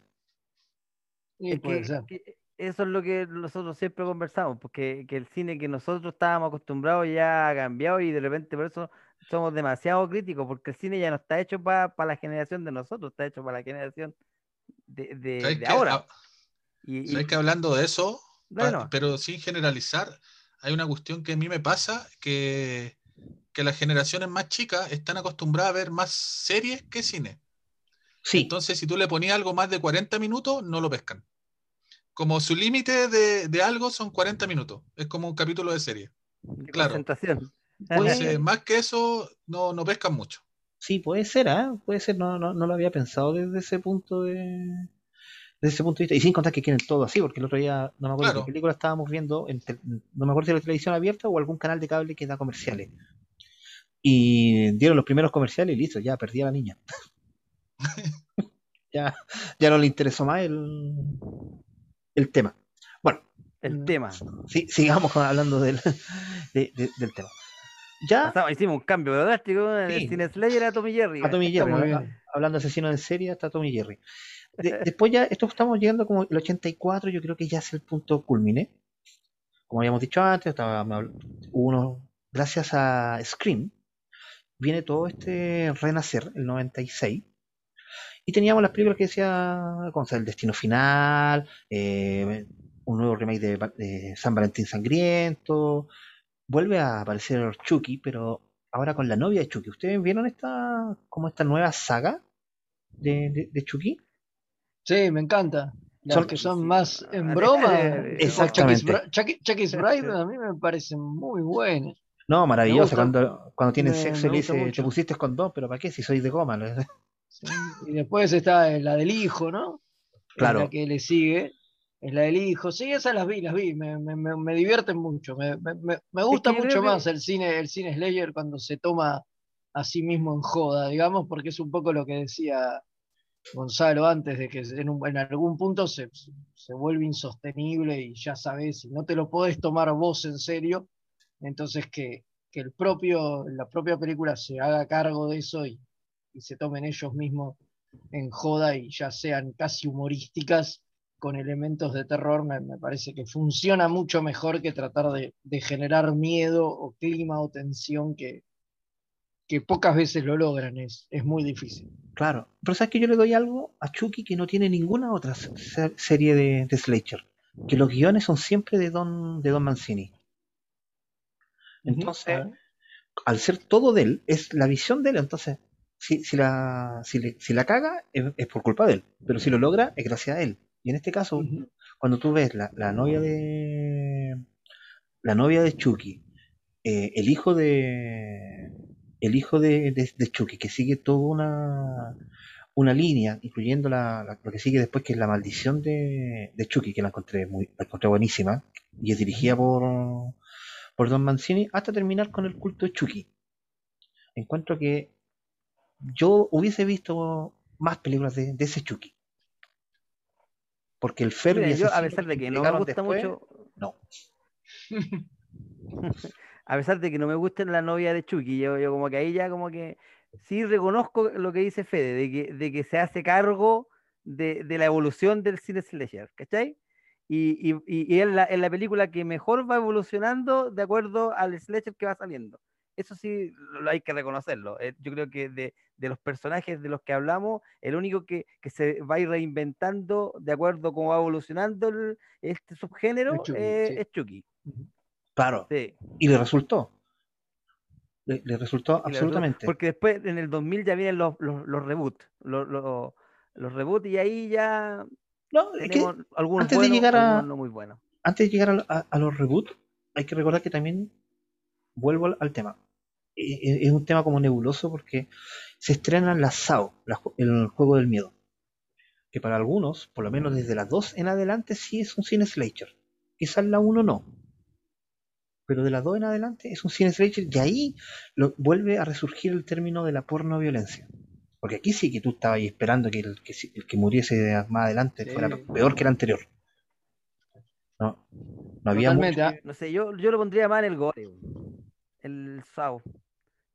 S3: Sí,
S2: Es que, que eso es lo que nosotros siempre conversamos, porque que el cine que nosotros estábamos acostumbrados ya ha cambiado y de repente por eso somos demasiado críticos, porque el cine ya no está hecho para la generación de nosotros, está hecho para la generación de, de-
S4: ¿Sabes
S2: de
S4: qué?
S2: ahora.
S4: Ah,
S2: Y, y-
S4: ¿Sabes que hablando de eso, pa- pero sin generalizar, hay una cuestión que a mí me pasa, que, que las generaciones más chicas están acostumbradas a ver más series que cine.
S1: Sí,
S4: Entonces, si tú le ponías algo más de 40 minutos, no lo pescan. Como su límite de, de algo son 40 minutos. Es como un capítulo de serie.
S2: de
S4: claro.
S1: Puede-
S4: Entonces, más que eso, no, no pescan mucho.
S1: sí, puede ser, ¿ah? Puede ser, no, no, no lo había pensado desde ese punto de desde ese punto de vista. Y sin contar que quieren todo así, porque el otro día, no me acuerdo
S4: Claro.
S1: qué película estábamos viendo, en no me acuerdo si era televisión abierta o algún canal de cable que da comerciales. Y dieron los primeros comerciales y listo, ya perdí a la niña. *laughs* ya, ya no le interesó más el, el tema. Bueno,
S2: El
S3: Mm.
S2: tema.
S1: sí, sigamos hablando del, *laughs* de- de- del tema. Ya
S2: Pasamos- hicimos un cambio drástico en
S1: Sí.
S2: el cine Slayer a Tommy Jerry.
S1: a Tommy Jerry, hablando de asesinos en serie, hasta Tommy Jerry. *laughs* De- después ya, esto estamos llegando como el 84, yo creo que ya es el punto culmine. Como habíamos dicho antes, uno, gracias a Scream, viene todo este renacer, el 96. Y teníamos las películas que decía, sea, El Destino Final, eh, un nuevo remake de, San Valentín Sangriento. Vuelve a aparecer Chucky, pero ahora con la novia de Chucky. ¿Ustedes vieron esta, como esta nueva saga de, de, de Chucky?
S3: Sí, me encanta. Las
S1: Son-
S3: que son más en
S2: Ah,
S3: broma. *laughs*
S1: Exactamente.
S3: Chucky's Bri- Chucky- Chucky's *laughs* Bride a mí me parecen muy buenas.
S1: No, maravillosa. Cuando, cuando tienen
S3: me-
S1: sexo y le dice, te pusiste condón, pero ¿para qué? Si soy de goma. ¿no? *laughs*
S3: Sí. Y después está la del hijo, ¿no? Es
S1: Claro.
S3: La que le sigue. Es la del hijo. Sí, esas las vi, las vi. Me, me, me, me divierten mucho. Me, me, me- me gusta
S2: que
S3: mucho más el cine, el cine Slayer cuando se toma a sí mismo en joda, digamos, porque es un poco lo que decía Gonzalo antes, de que en, un- en algún punto se, se vuelve insostenible y ya sabes, si no te lo podés tomar vos en serio, entonces que, que el propio, la propia película se haga cargo de eso y, y se tomen ellos mismos en joda y ya sean casi humorísticas con elementos de terror, me, me parece que funciona mucho mejor que tratar de, de generar miedo o clima o tensión que, que pocas veces lo logran, es, es muy difícil.
S1: Claro. Pero sabes que yo le doy algo a Chucky que no tiene ninguna otra se- serie de, de Slasher. Que los guiones son siempre de Don, de Don Mancini. Entonces, al ser todo de él, es la visión de él. Entonces, si, si, la, si, le- si la caga, es, es por culpa de él. Pero si lo logra, es gracias a él. Y en este caso, cuando tú ves la, la novia de la novia de Chucky, eh, el hijo de el hijo de, de- de Chucky, que sigue toda una, una línea, incluyendo la, la- lo que sigue después, que es la maldición de, de Chucky, que la encontré muy, la encontré buenísima, y es dirigida por, por Don Mancini, hasta terminar con el culto de Chucky. Encuentro que yo hubiese visto más películas de, de ese Chucky. Porque el Ferb y
S2: Miren, yo, *laughs* a pesar de que no me gusta
S1: después,
S2: mucho,
S1: No.
S2: a pesar de que no me gusta la novia de Chucky, yo, yo como que ahí ya como que sí reconozco lo que dice Fede, de que, de que se hace cargo de, de la evolución del cine slasher, ¿cachai? Y, y, y- y es la, es la película que mejor va evolucionando de acuerdo al slasher que va saliendo. Eso sí lo hay que reconocerlo. Eh, Yo creo que de, de los personajes de los que hablamos, el único que, que se va a ir reinventando de acuerdo a cómo va evolucionando el- este subgénero
S3: Es Chucky,
S2: eh,
S3: sí.
S2: es Chucky.
S1: Claro.
S2: Sí.
S1: Y le resultó. Le, le resultó
S2: Y
S1: absolutamente.
S2: Porque después en el 2000 ya vienen los, los, los reboots. Los, los, los reboots y ahí ya
S1: No, es que
S2: algunos
S1: antes de
S2: buenos,
S1: llegar a-
S2: no muy buenos.
S1: antes de llegar a, a- a los reboots, hay que recordar que también vuelvo al, al tema. E- e- Es un tema como nebuloso porque se estrenan las SAO, la el juego del miedo. Que para algunos, por lo menos desde las 2 en adelante, sí es un cine slasher. Quizás la 1 no. Pero de las 2 en adelante es un cine slasher y ahí lo, vuelve a resurgir el término de la porno violencia. Porque aquí sí que tú estabas esperando que el que, si- el que muriese más adelante
S3: Sí.
S1: fuera peor que el anterior. No, no había mucho-
S3: ah,
S2: No sé, yo, yo lo pondría más en el gore. El Sao.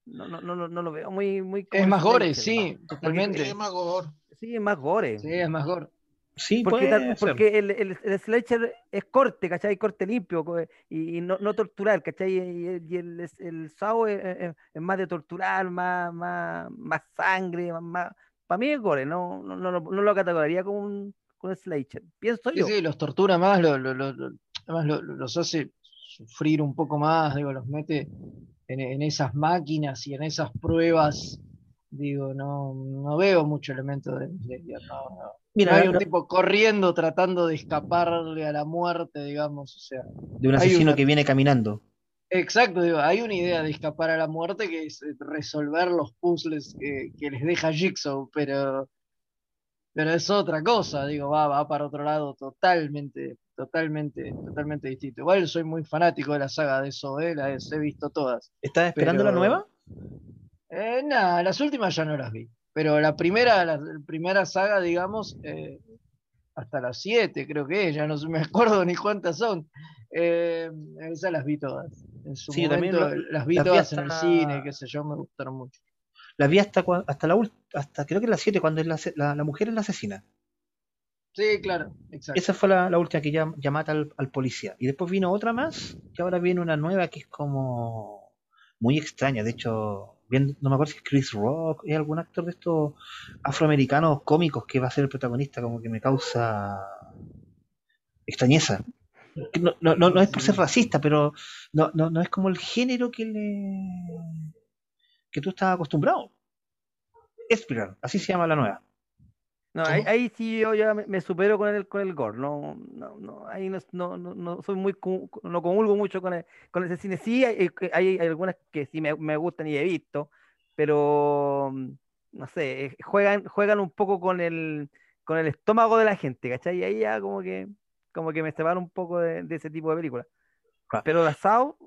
S2: No, no, no, no, no lo veo muy, muy
S3: Es más gore, sí,
S2: ¿no?
S3: totalmente.
S4: Es más gore.
S2: Sí, es más gore.
S3: Sí, es más gore.
S1: Sí,
S2: Porque,
S1: puede
S2: tal-
S1: ser.
S2: porque el, el, el slasher es corte, ¿cachai? Corte limpio y, y no, no torturar, ¿cachai? Y, el- y el, el Sao es, es- es más de torturar, más, más, más sangre, más, para mí es gore, no, no, no, lo- no lo categorizaría como un, como un slasher. Pienso
S3: Sí,
S2: yo.
S3: sí, los tortura más, lo- lo- lo- lo- además lo- lo- los hace sufrir un poco más, digo, los mete en, en esas máquinas y en esas pruebas. Digo, no, no veo mucho elemento de, de- de- no, no.
S1: Mira,
S3: No hay un tipo corriendo tratando de escaparle a la muerte, digamos, o sea.
S1: de un asesino
S3: una-
S1: que viene caminando.
S3: Exacto, digo, hay una idea de escapar a la muerte que es eh, resolver los puzzles que, que les deja Jigsaw, pero, pero es otra cosa, digo, va, va para otro lado totalmente, totalmente, totalmente distinto. Igual soy muy fanático de la saga de eso, eh, las he visto todas.
S1: ¿Estás esperando la nueva?
S3: Eh, nada, las últimas ya no las vi, pero la primera, la, la primera saga, digamos, eh, hasta las siete creo que es, ya no me *laughs* acuerdo ni cuántas son. Eh, esas las vi todas. En su
S1: Sí, también
S3: momento
S1: lo-
S3: las vi
S1: las vi
S3: todas en el cine, qué sé yo, me gustaron mucho.
S1: La vi hasta, hasta la hasta creo que la 7, cuando es la, la mujer es la asesina.
S3: Sí, claro, exacto.
S1: Esa fue la, última que ya, al, policía. Y después vino otra más, que ahora viene una nueva que es como muy extraña. De hecho, bien, no me acuerdo si es Chris Rock, es algún actor de estos afroamericanos cómicos que va a ser el protagonista, como que me causa extrañeza. No, no es por ser racista, pero no, no, no es como el género que le que tú estás acostumbrado. Espiral, así se llama la nueva.
S2: No, ahí, ahí sí yo ya me, me supero con el, con el gore. No, no, no, ahí no, no, no, no soy muy, no comulgo mucho con, el- con ese cine. Sí, hay, hay- hay algunas que sí me, me gustan y he visto, pero mm, no sé, eh, juegan, juegan un poco con el, con el estómago de la gente, ¿cachai? Y ahí ya como que, como que me separo un poco de, de ese tipo de películas.
S1: Claro.
S2: Pero las SAO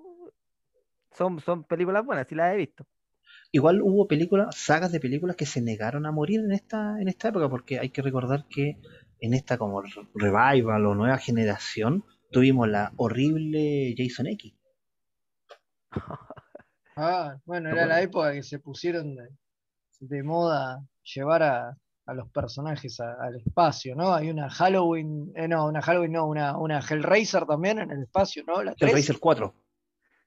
S2: son, son películas buenas, sí las he visto.
S1: Igual hubo películas, sagas de películas que se negaron a morir en esta, en esta época, porque hay que recordar que en esta como re- revival o nueva generación tuvimos la horrible Jason X. *laughs*
S3: Ah, bueno,
S1: ¿Te
S3: era la época que se pusieron de, de moda llevar a, a los personajes a- al espacio, ¿no? Hay una Halloween, eh, no, una Halloween, no, una, una Hellraiser también en el espacio, ¿no? La
S1: El
S3: 3,
S1: Racer 4.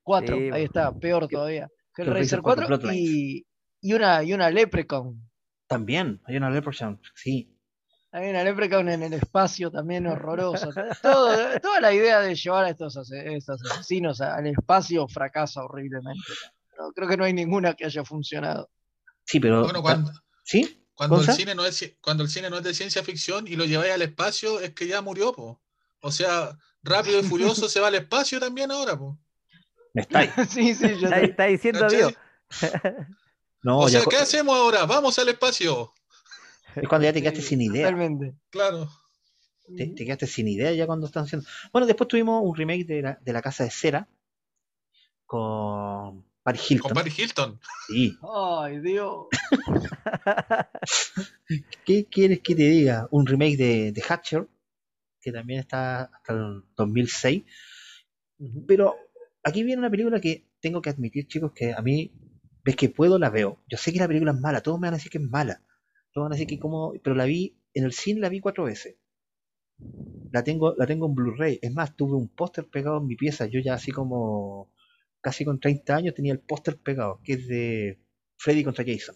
S3: 4,
S2: Sí,
S3: ahí está, peor todavía.
S1: Hellraiser
S3: Hellraiser
S1: 4,
S3: 4
S1: Bloodlines.
S3: y, y una, y una Leprechaun.
S1: También, hay una Leprechaun, sí.
S3: Hay una Leprechaun en el espacio también horrorosa. Todo- toda la idea de llevar a estos, estos asesinos al espacio fracasa horriblemente. No, creo que no hay ninguna que haya funcionado.
S1: Sí, pero.
S4: Bueno, cuando,
S1: ¿Sí?
S4: cuando el cine no es cuando el cine no es de ciencia ficción y lo lleváis al espacio, es que ya murió, po. O sea, rápido y furioso se va al espacio también ahora, po.
S1: Me estáis. *laughs*
S3: sí, sí, yo
S2: Está, está diciendo. Dios. *laughs*
S1: No,
S4: o sea, ¿qué hacemos ahora? Vamos al espacio.
S1: es cuando ya te quedaste
S3: Sí,
S1: sin idea.
S3: Totalmente.
S4: Claro.
S1: Te, te quedaste sin idea ya cuando están haciendo. Bueno, después tuvimos un remake de la, de la Casa de Cera con Paris Hilton.
S4: Con Paris Hilton.
S1: Sí.
S3: Ay, Dios. *laughs*
S1: ¿Qué quieres que te diga? Un remake de, de Hatcher que también está hasta el 2006.
S3: Ujú.
S1: Pero aquí viene una película que tengo que admitir, chicos, que a mí, ves que puedo, la veo. Yo sé que la película es mala, todos me van a decir que es mala. Todos van a decir que como, pero la vi, en el cine la vi cuatro veces. La tengo, la tengo en Blu-ray. Es más, tuve un póster pegado en mi pieza. Yo ya así como, casi con 30 años tenía el póster pegado, que es de Freddy contra Jason.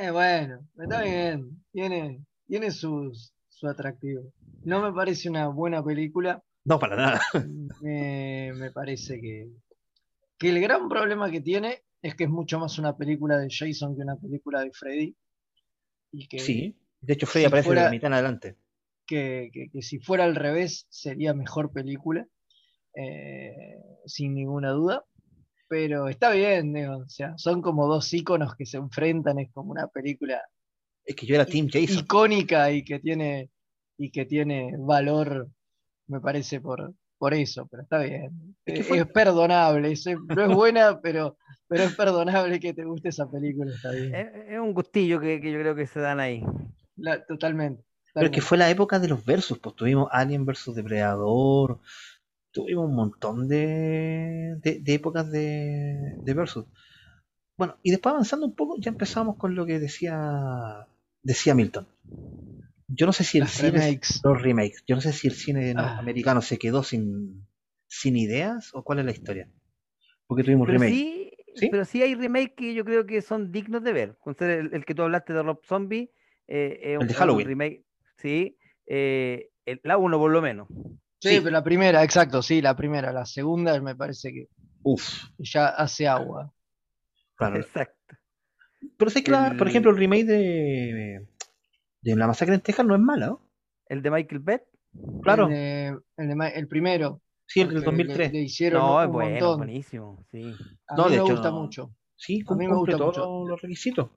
S3: Eh, bueno, está bien. Tiene, tiene sus, su atractivo. No me parece una buena película.
S1: No, para nada.
S3: Me, me parece que, que el gran problema que tiene es que es mucho más una película de Jason que una película de Freddy. Y que,
S1: Sí. De hecho, Freddy
S3: si
S1: aparece de la
S3: fuera-
S1: mitad en adelante.
S3: que, que- que si fuera al revés sería mejor película, eh, sin ninguna duda. Pero está bien, digo, o sea, son como dos íconos que se enfrentan, es como una película
S1: Es que yo era Team Jason.
S3: icónica y que tiene, y que tiene valor, me parece, por, por eso, pero está bien.
S1: Es
S3: Eh, Es perdonable, es- no es buena, pero, pero es perdonable que te guste esa película, está bien.
S2: Es, es un gustillo que, que yo creo que se dan ahí.
S3: La- totalmente.
S1: Pero es que
S3: totalmente.
S1: fue la época de los versus, pues tuvimos Alien versus Depredador, tuvimos un montón de, de, de épocas de, de versus. Bueno, y después avanzando un poco, ya empezamos con lo que decía decía Milton. Yo no sé si el
S3: Las
S1: cine,
S3: remakes.
S1: los remakes, yo no sé si el cine
S3: Ah.
S1: americano se quedó sin, sin ideas o cuál es la historia. Porque tuvimos
S2: Pero
S1: remake.
S2: sí,
S1: ¿Sí?
S2: pero sí hay remakes que yo creo que son dignos de ver. Entonces, el, el que tú hablaste de Rob Zombie, eh, es un-
S1: de
S2: un
S1: Halloween.
S2: remake, sí, eh, el- la uno por lo menos.
S3: Sí,
S1: Sí.
S3: pero la primera, exacto, sí, la primera. La segunda me parece que
S1: Uf,
S3: ya hace agua.
S1: claro.
S2: Exacto.
S1: Pero sé que, la- por
S2: El-
S1: ejemplo, el remake de, de La Masacre en Texas no es mala, ¿no?
S2: El de Michael Bett,
S1: Claro.
S3: El, de- el, de el primero.
S1: Sí, el del
S3: porque le-
S1: 2003.
S3: Le, hicieron
S2: no, es bueno,
S3: montón.
S2: buenísimo, sí.
S3: A
S1: No,
S3: mí
S1: de
S3: me
S1: hecho,
S3: gusta
S1: no.
S3: mucho.
S1: Sí,
S3: A mí me gusta
S1: todos
S3: mucho.
S1: los requisitos.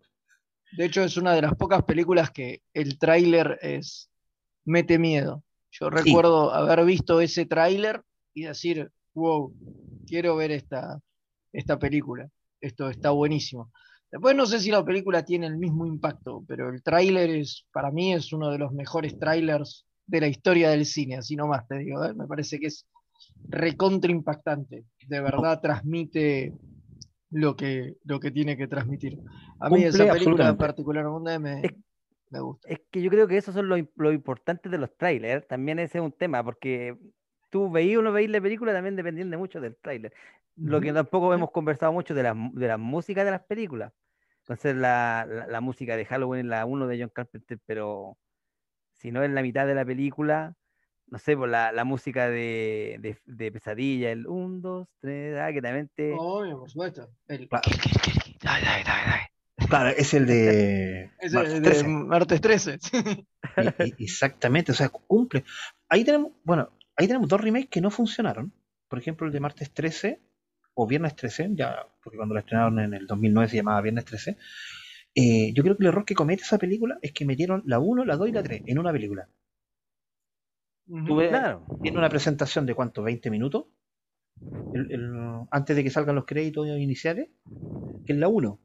S3: De hecho, es una de las pocas películas que el tráiler es mete miedo. Yo
S1: Sí.
S3: recuerdo haber visto ese tráiler y decir, wow, quiero ver esta, esta película. Esto está buenísimo. Después no sé si la película tiene el mismo impacto, pero el tráiler es, para mí, es uno de los mejores trailers de la historia del cine, así nomás te digo, ¿eh? me parece que es recontra impactante. De verdad transmite lo que, lo que tiene que transmitir. A mí
S1: Cumple
S3: esa película
S1: absolutamente.
S3: particularmente me,
S2: Es-
S3: me gusta.
S2: Es que yo creo que eso son lo, lo importante de los trailers. También ese es un tema, porque tú veís o no veís la película también dependiendo mucho del tráiler. Lo que tampoco hemos conversado mucho de la, mu- de la música de las películas. Entonces la, la, la música de Halloween es la 1 de John Carpenter, pero si no es la mitad de la película, no sé, por la, la música de, de, de Pesadilla, el 1, 2, 3, ah, que también te...
S3: Obvio, por supuesto. El- ay, ay, ay.
S1: Claro, es el de. *laughs*
S3: Ese
S1: Martes
S3: de
S1: 13.
S3: martes 13. *laughs*
S1: Y- y- exactamente, o sea, cumple. Ahí tenemos, bueno, ahí tenemos dos remakes que no funcionaron. Por ejemplo, el de martes 13 o viernes 13, ya, porque cuando la estrenaron en el 2009 se llamaba viernes 13. Eh, yo creo que el error que comete esa película es que metieron la 1, la 2 y la 3 en una película. Ves-
S2: Claro.
S1: Tiene una presentación de cuánto, 20 minutos, El- el- antes de que salgan los créditos iniciales, que es la 1.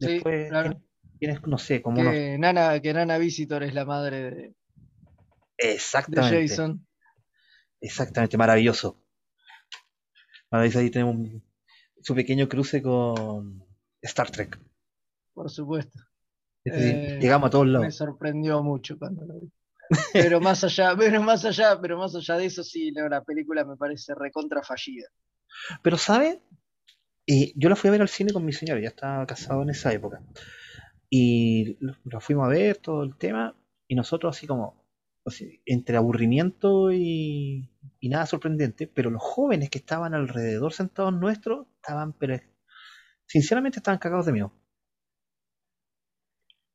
S3: Sí,
S1: Después
S3: claro.
S1: tienes, no sé, como unos...
S3: Que Nana, que Nana Visitor es la madre de, de
S1: Exactamente.
S3: Jason.
S1: Exactamente, maravilloso. Maravilloso, ahí tenemos un- su pequeño cruce con Star Trek.
S3: Por supuesto.
S1: Este,
S3: Eh,
S1: Llegamos a todos
S3: Me
S1: lados.
S3: sorprendió mucho cuando lo vi. Pero *laughs* más allá, pero más allá, pero más allá de eso, sí, no, la película me parece recontra fallida.
S1: Pero, ¿sabe? Eh, yo la fui a ver al cine con mi señora, ya estaba casado en esa época. Y lo- la fuimos a ver, todo el tema, y nosotros así como, entre aburrimiento y, y nada sorprendente, pero los jóvenes que estaban alrededor sentados nuestros, estaban, pero sinceramente estaban cagados de miedo.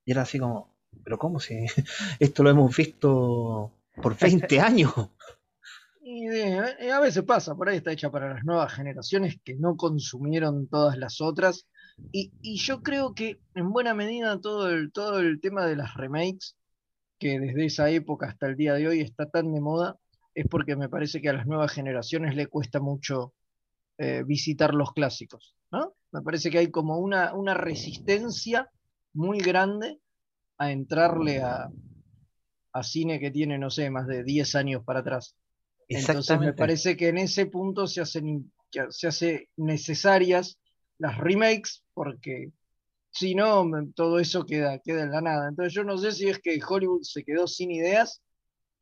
S1: Y era así como, pero ¿cómo si *laughs* esto lo hemos visto por *laughs* 20 años?
S3: Y eh, a veces pasa, por ahí está hecha para las nuevas generaciones que no consumieron todas las otras. Y, y yo creo que en buena medida todo el, todo el tema de las remakes, que desde esa época hasta el día de hoy está tan de moda, es porque me parece que a las nuevas generaciones le cuesta mucho eh, visitar los clásicos, ¿no? Me parece que hay como una, una resistencia muy grande a entrarle a, a cine que tiene, no sé, más de 10 años para atrás. Entonces me parece que en ese punto se hacen se hace necesarias las remakes porque si no todo eso queda, queda en la nada. Entonces yo no sé si es que Hollywood se quedó sin ideas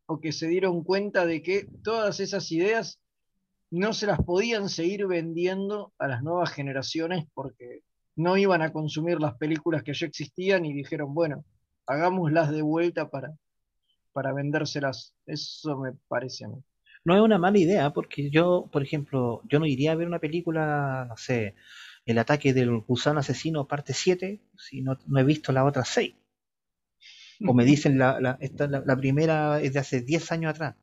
S3: o que se dieron cuenta de que todas esas ideas no se las podían seguir vendiendo a las nuevas generaciones porque no iban a consumir las películas que ya existían y dijeron, bueno, hagámoslas de vuelta para, para vendérselas. Eso me parece a mí.
S1: No es una mala idea, porque yo, por ejemplo, yo no iría a ver una película, no sé, El ataque del gusano asesino parte 7, si no, no he visto las otras 6. O me dicen la, la, esta, la, la primera es de hace 10 años atrás.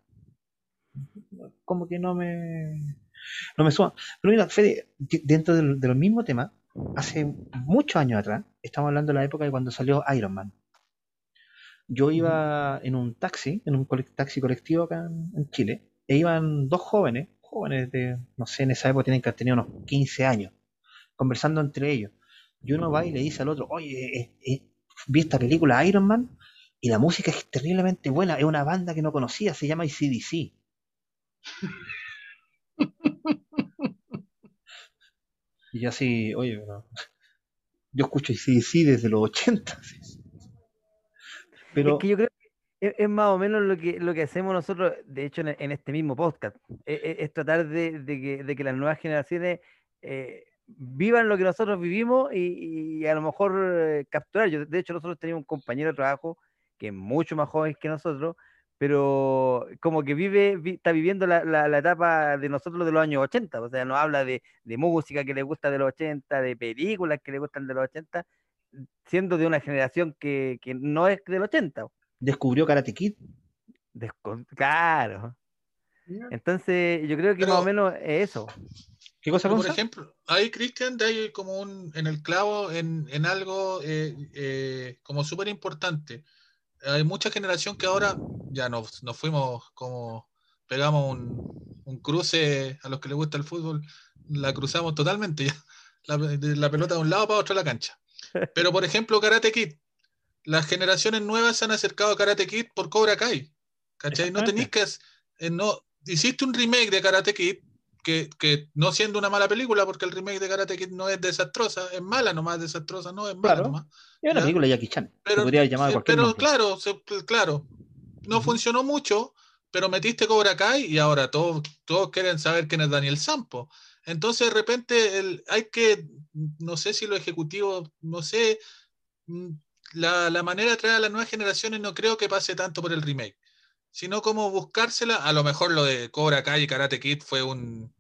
S1: Como que no me, no me suma. Pero mira, Fede, dentro del, del mismo tema, hace muchos años atrás, estamos hablando de la época de cuando salió Iron Man. Yo iba en un taxi, en un colec- taxi colectivo acá en, en Chile, e iban dos jóvenes, jóvenes de, no sé, en esa época tienen que haber tenido unos 15 años, conversando entre ellos. Y uno va y le dice al otro, oye, eh, eh, vi esta película Iron Man y la música es terriblemente buena, es una banda que no conocía, se llama ICDC. *laughs* Y yo así, oye, yo escucho ICDC desde los 80. sí. Pero
S2: Es que yo creo que es, más o menos lo que, lo que hacemos nosotros, de hecho, en, en este mismo podcast. Es, es- es tratar de, de que, de que las nuevas generaciones eh, vivan lo que nosotros vivimos y, y a lo mejor eh, capturar. Yo, de hecho, nosotros teníamos un compañero de trabajo que es mucho más joven que nosotros, pero como que vive, vi- está viviendo la, la- la etapa de nosotros de los años 80. O sea, nos habla de, de música que le gusta de los 80, de películas que le gustan de los 80 siendo de una generación que, que no es del 80.
S1: descubrió Karate Kid.
S2: Descon- claro. Entonces, yo creo que
S4: Pero-
S2: más o menos es eso.
S1: ¿Qué cosa,
S4: por ejemplo, ahí, Cristian, ahí como un, en el clavo, en, en algo eh, eh, como súper importante. Hay mucha generación que ahora ya nos, nos fuimos como pegamos un, un cruce a los que les gusta el fútbol, la cruzamos totalmente ya. La, de la pelota de un lado para otro de la cancha. Pero, por ejemplo, Karate Kid. Las generaciones nuevas se han acercado a Karate Kid por Cobra Kai. ¿Cachai? No tenéis que. eh, no, hiciste un remake de Karate Kid que, que no siendo una mala película, porque el remake de Karate Kid no es desastrosa, es mala nomás, desastrosa, no es mala
S1: Claro.
S4: nomás.
S1: Es una
S4: Ya.
S1: película de Jackie Chan.
S4: Pero,
S1: podría llamar cualquier
S4: pero
S1: nombre.
S4: claro, se- claro, no funcionó mucho, pero metiste Cobra Kai y ahora todos, todos quieren saber quién es Daniel Sampo. Entonces de repente el, hay que, no sé si los ejecutivos, no sé, mm, la, la manera de traer a las nuevas generaciones no creo que pase tanto por el remake, sino como buscársela, a lo mejor lo de Cobra Kai y Karate Kid fue un,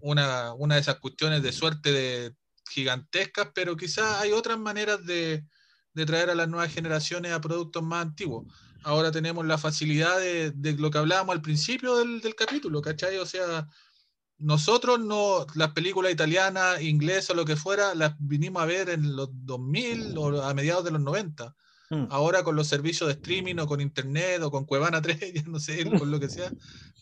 S4: una, una de esas cuestiones de suerte de gigantescas, pero quizás hay otras maneras de, de traer a las nuevas generaciones a productos más antiguos. Ahora tenemos la facilidad de, de lo que hablábamos al principio del, del capítulo, ¿cachai? O sea, nosotros no, las películas italianas, inglesas lo que fuera, las vinimos a ver en los 2000 o a mediados de los 90.
S1: Mm.
S4: Ahora con los servicios de streaming o con internet o con Cuevana 3, *laughs* ya no sé, *laughs* con lo que sea,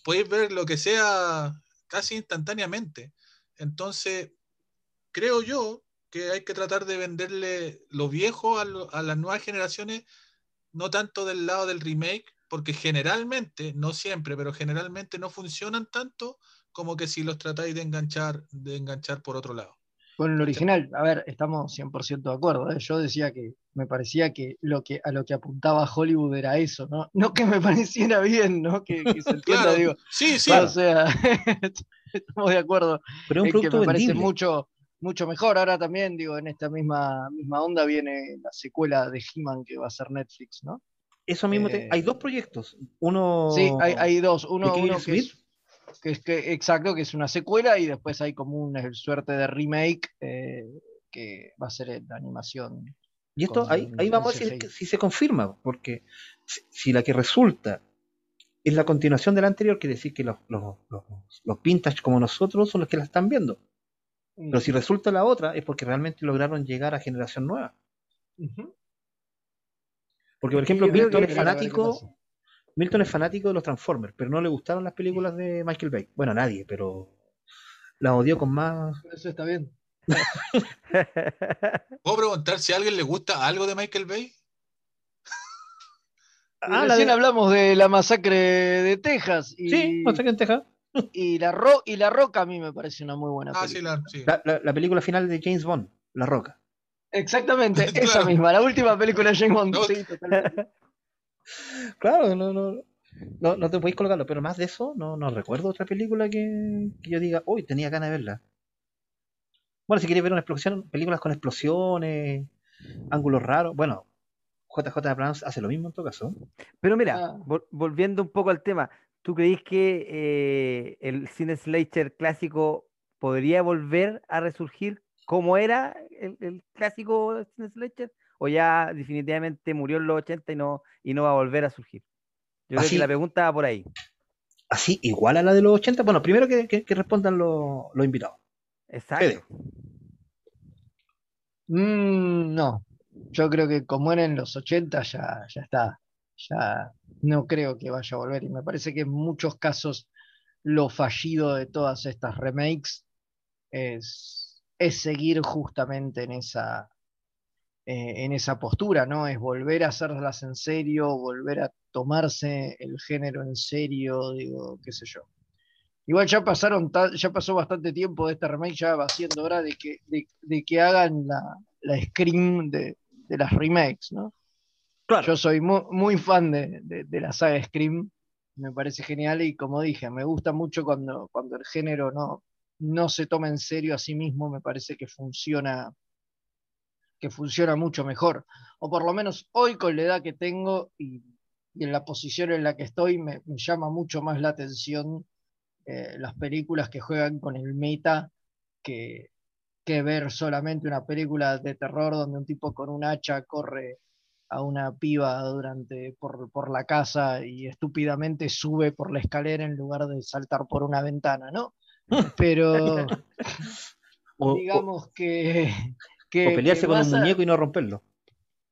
S4: podéis ver lo que sea casi instantáneamente. Entonces, creo yo que hay que tratar de venderle lo viejo a, lo- a las nuevas generaciones, no tanto del lado del remake, porque generalmente, no siempre, pero generalmente no funcionan tanto como que si los tratáis de enganchar, de enganchar por otro lado.
S3: Con el original, a ver, estamos 100% de acuerdo. ¿eh? Yo decía que me parecía que, lo que a lo que apuntaba Hollywood era eso, ¿no? No que me *laughs* pareciera bien, ¿no? Que, que se *laughs* entienda,
S4: Claro,
S3: digo.
S4: sí, sí,
S3: O sea, *laughs* estamos de acuerdo.
S1: Pero es un
S3: en que
S1: producto
S3: me parece mucho, mucho mejor. Ahora también, digo, en esta misma, misma onda viene la secuela de He-Man que va a ser Netflix, ¿no?
S1: Eso mismo te-
S3: Eh,
S1: hay dos proyectos. Uno
S3: Sí, hay, hay dos. Uno, que es, que es que, exacto, que es una secuela, y después hay como una suerte de remake eh, que va a ser en animación.
S1: Y esto, ahí, ahí vamos a ver si, se confirma, porque si, si la que resulta es la continuación de la anterior, quiere decir que los, los, los, los vintage como nosotros son los que la están viendo. Pero si resulta la otra, es porque realmente lograron llegar a generación nueva. Porque, por ejemplo, Milton es fanático. Milton es fanático de los Transformers, pero no le gustaron las películas de Michael Bay. Bueno, a nadie, pero las odió con más.
S3: Eso está bien. *laughs*
S4: ¿Puedo preguntar si a alguien le gusta algo de Michael Bay?
S1: Ah, la
S3: Recién
S1: de-
S3: hablamos de la masacre de Texas y,
S1: Sí, Masacre en Texas. *laughs*
S3: y, la Ro- y La Roca a mí me parece una muy buena
S4: Ah, sí,
S3: película.
S4: la, sí.
S1: La, la- la película final de James Bond, La Roca.
S3: Exactamente, *laughs*
S4: Claro.
S3: esa misma, la última película de James Bond.
S4: No.
S3: sí, totalmente.
S1: Claro, no, no, no, no te podéis colocarlo, pero más de eso, no, no recuerdo otra película que, que yo diga, uy, tenía ganas de verla. Bueno, si queréis ver una explosión, películas con explosiones, ángulos raros, bueno, JJ Abrams hace lo mismo en todo caso.
S2: Pero mira,
S3: Ah.
S2: vol- volviendo un poco al tema, ¿tú creís que eh, el cine slasher clásico podría volver a resurgir como era el, el clásico cine slasher? ¿O ya definitivamente murió en los 80 y no, y no va a volver a surgir? Yo creo
S1: Así-
S2: que la pregunta va por ahí.
S1: Así, igual a la de los 80. Bueno, primero que, que- que respondan los, los invitados.
S2: Exacto.
S1: Fede.
S3: Mm, no, yo creo que como era en los 80 ya, ya está. Ya no creo que vaya a volver. Y me parece que en muchos casos lo fallido de todas estas remakes es, es seguir justamente en esa, eh, en esa postura, ¿no? Es volver a hacerlas en serio, volver a tomarse el género en serio, digo, qué sé yo. Igual ya pasaron, ya pasó bastante tiempo de este remake, ya va siendo hora de que, de, de que hagan la, la Scream de, de las remakes, ¿no?
S1: Claro.
S3: Yo soy mu- muy, fan de, de- de la saga Scream, me parece genial y como dije, me gusta mucho cuando, cuando el género no, no se toma en serio a sí mismo, me parece que funciona, que funciona mucho mejor. O por lo menos hoy con la edad que tengo y, y en la posición en la que estoy, me, me llama mucho más la atención eh, las películas que juegan con el meta que, que ver solamente una película de terror donde un tipo con un hacha corre a una piba durante por, por la casa y estúpidamente sube por la escalera en lugar de saltar por una ventana, ¿no? *laughs* Pero *laughs*
S1: O,
S3: digamos que, que,
S1: o pelearse
S3: que
S1: con un
S3: a-
S1: muñeco y no romperlo.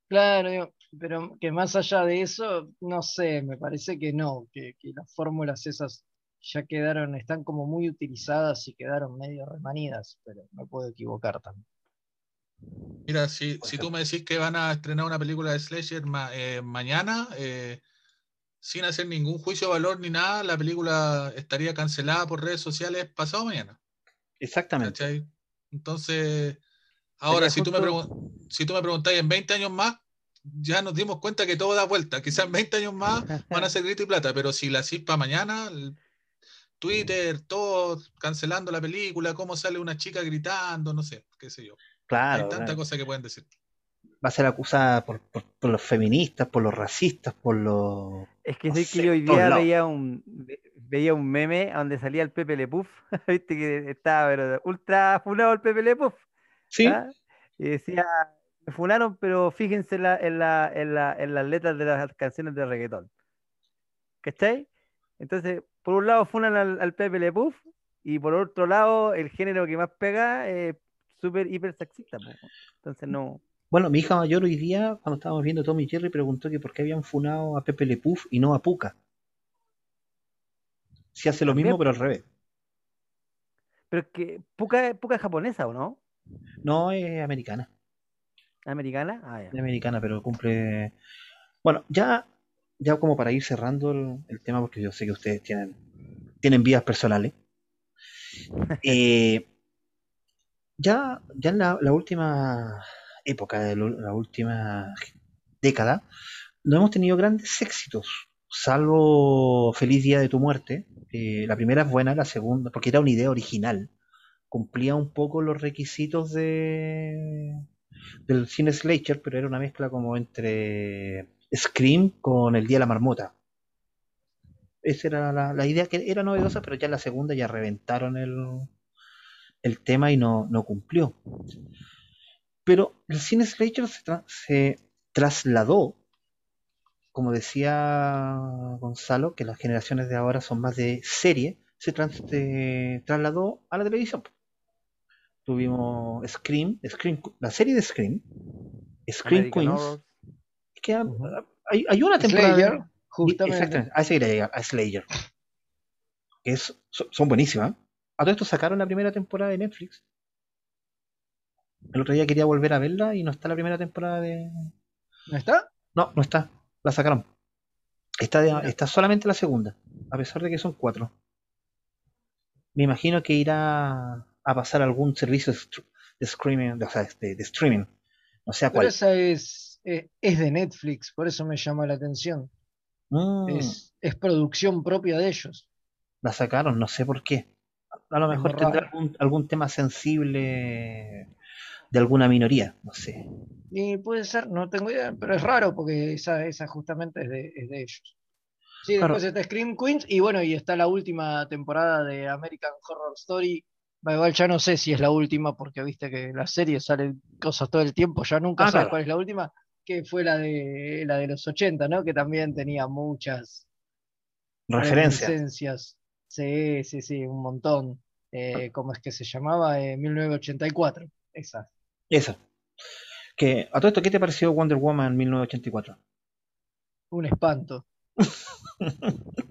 S3: Claro, pero que más allá de eso, no sé, me parece que no, que, que las fórmulas esas ya quedaron, están como muy utilizadas y quedaron medio remanidas, pero me puedo equivocar también.
S4: Mira, si, si tú me decís que van a estrenar una película de Slasher ma- eh, mañana, eh, sin hacer ningún juicio de valor ni nada, la película estaría cancelada por redes sociales pasado mañana.
S1: Exactamente.
S4: ¿cachai? Entonces, ahora, si tú, me si tú me preguntáis en 20 años más, ya nos dimos cuenta que todo da vuelta. Quizás en 20 años más *laughs* van a ser grito y plata, pero si la para mañana, Twitter, todos cancelando la película, cómo sale una chica gritando, no sé, qué sé yo.
S1: Claro.
S4: Hay tanta
S1: claro.
S4: cosa que pueden decir.
S1: Va a ser acusada por, por- por los feministas, por los racistas, por los.
S2: Es que
S1: No
S2: sé
S1: sé,
S2: que yo hoy día veía un, ve- veía un meme donde salía el Pepe Le Puff, *laughs* viste que estaba pero ultra funado el Pepe Le Puff,
S1: Sí,
S2: ¿ah? y decía, me funaron, pero fíjense en, la- en, la- en la- en las letras de las canciones de reggaetón. ¿Cachai? Entonces, por un lado funan al, al Pepe Le Puff, y por otro lado, el género que más pega es súper hiper sexista. Entonces no.
S1: Bueno, mi hija mayor hoy día, cuando estábamos viendo Tommy y Jerry, preguntó que por qué habían funado a Pepe Le Puff y no a Puka. Si hace lo mismo, pero al revés.
S2: Pero es que Puka, Puka es japonesa, ¿o no?
S1: No es americana.
S2: ¿Americana? Ah, ya.
S1: Es americana, pero cumple. Bueno, ya, ya como para ir cerrando el, el tema, porque yo sé que ustedes tienen, tienen vidas personales. *laughs* Eh, ya, ya en la, la última época, de la última década, no hemos tenido grandes éxitos, salvo Feliz Día de tu Muerte. Eh, la primera es buena, la segunda, porque era una idea original, cumplía un poco los requisitos de del cine Slasher, pero era una mezcla como entre Scream con El Día de la Marmota. Esa era la, la idea que era novedosa, pero ya en la segunda ya reventaron el, el tema y no, no cumplió. Pero el cine Slasher se, tra- se trasladó, como decía Gonzalo, que las generaciones de ahora son más de serie, se trans- trasladó a la televisión. Tuvimos Scream, Scream, la serie de Scream, Scream
S2: American
S1: Queens,
S2: Horror.
S1: Que
S3: Ujú.
S1: hay, hay una temporada.
S3: Slayer, justamente.
S1: Exactamente, a ese quería llegar, a Slayer. Que es, son, buenísimas. A todo esto sacaron la primera temporada de Netflix. El otro día quería volver a verla y no está la primera temporada de.
S3: ¿No está?
S1: No, no está. La sacaron. Está, de- está solamente la segunda, a pesar de que son cuatro. Me imagino que irá a pasar algún servicio de str- de streaming, de, o sea, de, de streaming. No sé a
S3: Pero
S1: cuál.
S3: esa es, eh, es de Netflix, por eso me llama la atención.
S1: Mm,
S3: Es, es producción propia de ellos.
S1: la sacaron, no sé por qué. A lo mejor tendrá algún, algún tema sensible de alguna minoría, no sé.
S3: Y puede ser, no tengo idea, pero es raro porque esa, esa justamente es de, es de ellos. Sí,
S1: Claro.
S3: después está Scream Queens y bueno, y está la última temporada de American Horror Story. Igual ya no sé si es la última porque viste que las series salen cosas todo el tiempo, ya nunca
S1: Ah,
S3: sabes
S1: claro.
S3: cuál es la última, que fue la de la de los 80, ¿no? Que también tenía muchas
S1: Referencia.
S3: reminiscencias. Sí, sí, sí, un montón. Eh, ¿cómo es que se llamaba? Eh, 1984. Esa.
S1: Eso. Que, a todo esto, ¿qué te pareció Wonder Woman 1984?
S3: Un espanto. *laughs*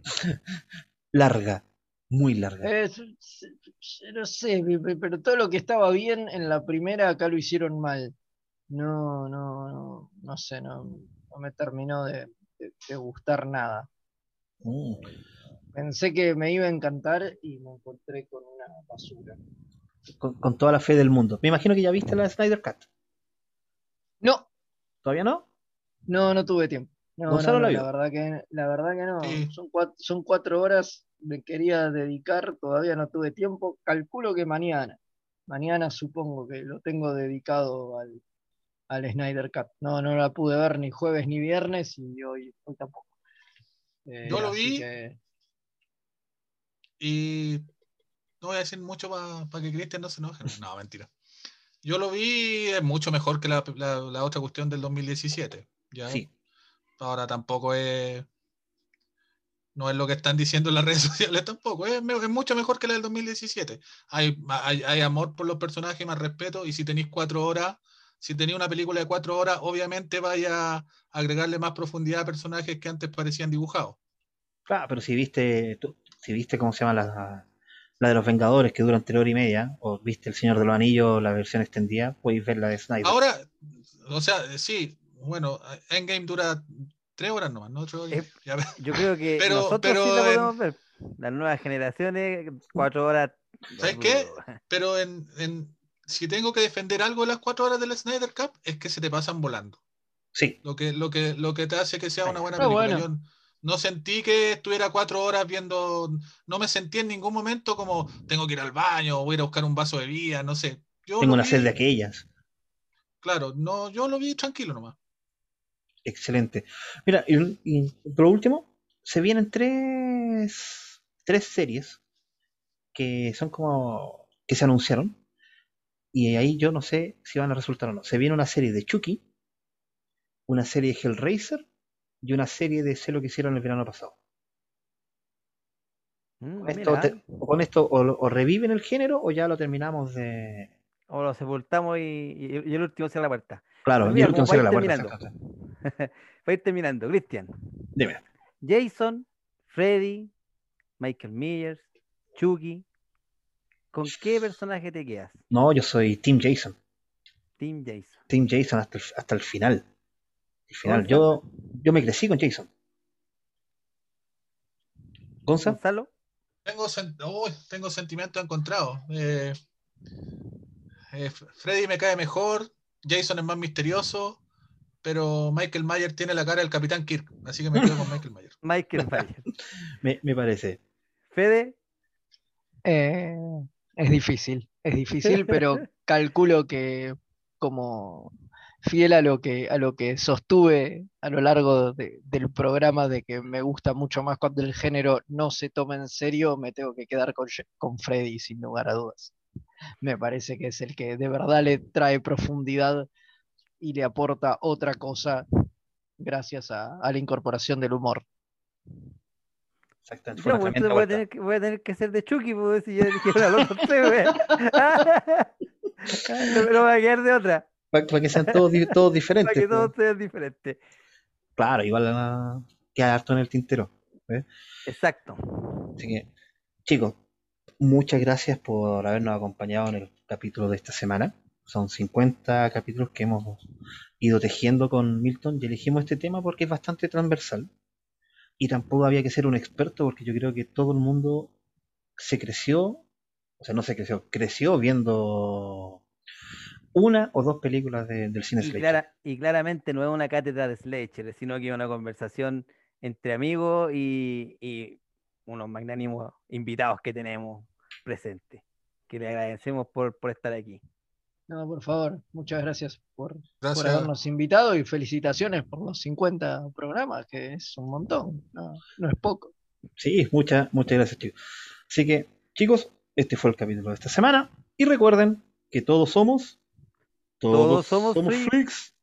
S1: Larga, muy larga.
S3: Eh, no sé, pe- pe- pero todo lo que estaba bien en la primera acá lo hicieron mal. No, no, no, no sé, no, no me terminó de, de- de gustar nada.
S1: Mm.
S3: Pensé que me iba a encantar y me encontré con una basura.
S1: Con, con toda la fe del mundo. Me imagino que ya viste la de Snyder Cut.
S3: No,
S1: ¿Todavía no?
S3: no, no tuve tiempo. No,
S1: Gonzalo
S3: no,
S1: la
S3: no, la
S1: vio.
S3: verdad que, la verdad que no.
S4: Sí.
S3: Son cuatro, son cuatro horas, me quería dedicar, todavía no tuve tiempo. Calculo que mañana. Mañana supongo que lo tengo dedicado al, al Snyder Cut. No, no la pude ver ni jueves ni viernes y hoy, hoy tampoco. Eh,
S4: Yo lo vi.
S3: que-
S4: Y no voy a decir mucho para que Cristian no se enoje. *laughs* No, mentira. Yo lo vi, es mucho mejor que la, la- la otra cuestión del 2017. ¿ya?
S1: Sí.
S4: Ahora tampoco es. No es lo que están diciendo en las *laughs* redes sociales tampoco. Es mucho mejor que la del 2017. Hay, hay, hay amor por los personajes, más respeto. Y si tenéis cuatro horas, si tenéis una película de cuatro horas, obviamente vaya a agregarle más profundidad a personajes que antes parecían dibujados.
S1: Claro, pero si viste, tú- si viste cómo se llama la, la de los Vengadores que dura entre hora y media, o viste El Señor de los Anillos, la versión extendida, podéis ver la de Snyder.
S4: Ahora, o sea, sí, bueno, Endgame dura tres horas nomás, ¿no? Horas,
S2: Eh. Yo creo que
S4: Pero-
S2: nosotros
S4: pero
S2: sí la
S4: en-
S2: podemos ver. Las nuevas generaciones, cuatro horas.
S4: ¿Sabes qué? Pero en, en- si tengo que defender algo de las cuatro horas del Snyder Cup, es que se te pasan volando.
S1: Sí,
S4: Lo que, lo que, lo que te hace que sea una buena película.
S3: bueno.
S4: Yo no sentí que estuviera cuatro horas viendo, no me sentí en ningún momento como tengo que ir al baño o voy a ir a buscar un vaso de bebida, no sé. Yo
S1: tengo una
S4: vi-
S1: sed de aquellas.
S4: Claro, no, yo lo vi tranquilo nomás.
S1: Excelente. Mira, y, y por último, se vienen tres, tres series que son como que se anunciaron. Y ahí yo no sé si van a resultar o no. Se viene una serie de Chucky, una serie de Hellraiser y una serie de Sé lo que hicieron el verano pasado.
S2: Mm,
S1: Con esto, te- o con esto o, reviven el género o ya lo terminamos de.
S2: o lo sepultamos y, y- y el último cierra la puerta.
S1: Claro,
S2: Pero
S1: y
S2: mira,
S1: el último cierra la puerta. *laughs*
S2: Para ir terminando, Cristian.
S1: Dime.
S2: Jason, Freddy, Michael Myers, Chucky. ¿Con qué personaje te quedas?
S1: No, yo soy Team Jason.
S2: Team Jason.
S1: Team Jason hasta el, hasta el final. El final. Yo, yo me crecí con Jason. ¿Gonza?
S2: Gonzalo,
S4: Tengo, sen- tengo sentimientos encontrados. Eh, eh, Freddy me cae mejor, Jason es más misterioso, pero Michael Myers tiene la cara del Capitán Kirk, así que me quedo con *laughs* Michael Myers.
S2: Michael Myers. *laughs*
S1: Me, me parece.
S2: Fede,
S3: Eh, es difícil, es difícil, *laughs* pero calculo que como fiel a lo que, a lo que sostuve a lo largo de- del programa de que me gusta mucho más cuando el género no se toma en serio, me tengo que quedar con, con Freddy sin lugar a dudas. Me parece que es el que de verdad le trae profundidad y le aporta otra cosa gracias a, a la incorporación del humor.
S1: Exactamente. Fue
S2: no,
S1: una
S2: pues, voy a, tener que, voy a tener que ser de Chucky, pues si ya dije una loca, *laughs* no no va a quedar de otra,
S1: Para, para que sean todos, di- todos
S2: para
S1: diferentes.
S2: que
S1: pues.
S2: todos sean diferentes.
S1: Claro, igual ah, queda harto en el tintero.
S2: Exacto.
S1: Así que, chicos, muchas gracias por habernos acompañado en el capítulo de esta semana. Son 50 capítulos que hemos ido tejiendo con Milton y elegimos este tema porque es bastante transversal. Y tampoco había que ser un experto porque yo creo que todo el mundo se creció, o sea, no se creció, creció viendo una o dos películas de- del cine
S2: Y,
S1: slasher.
S2: clara- y claramente no es una cátedra de Slasher, sino que es una conversación entre amigos y, y unos magnánimos invitados que tenemos presentes. Que le agradecemos por, por estar aquí.
S3: No, por favor, muchas gracias por, habernos invitado y felicitaciones por los 50 programas, que es un montón, no, no es poco.
S1: Sí, muchas, muchas gracias, chicos. Así que, chicos, este fue el capítulo de esta semana. Y recuerden que todos somos.
S2: Todos somos freaks.
S1: freaks.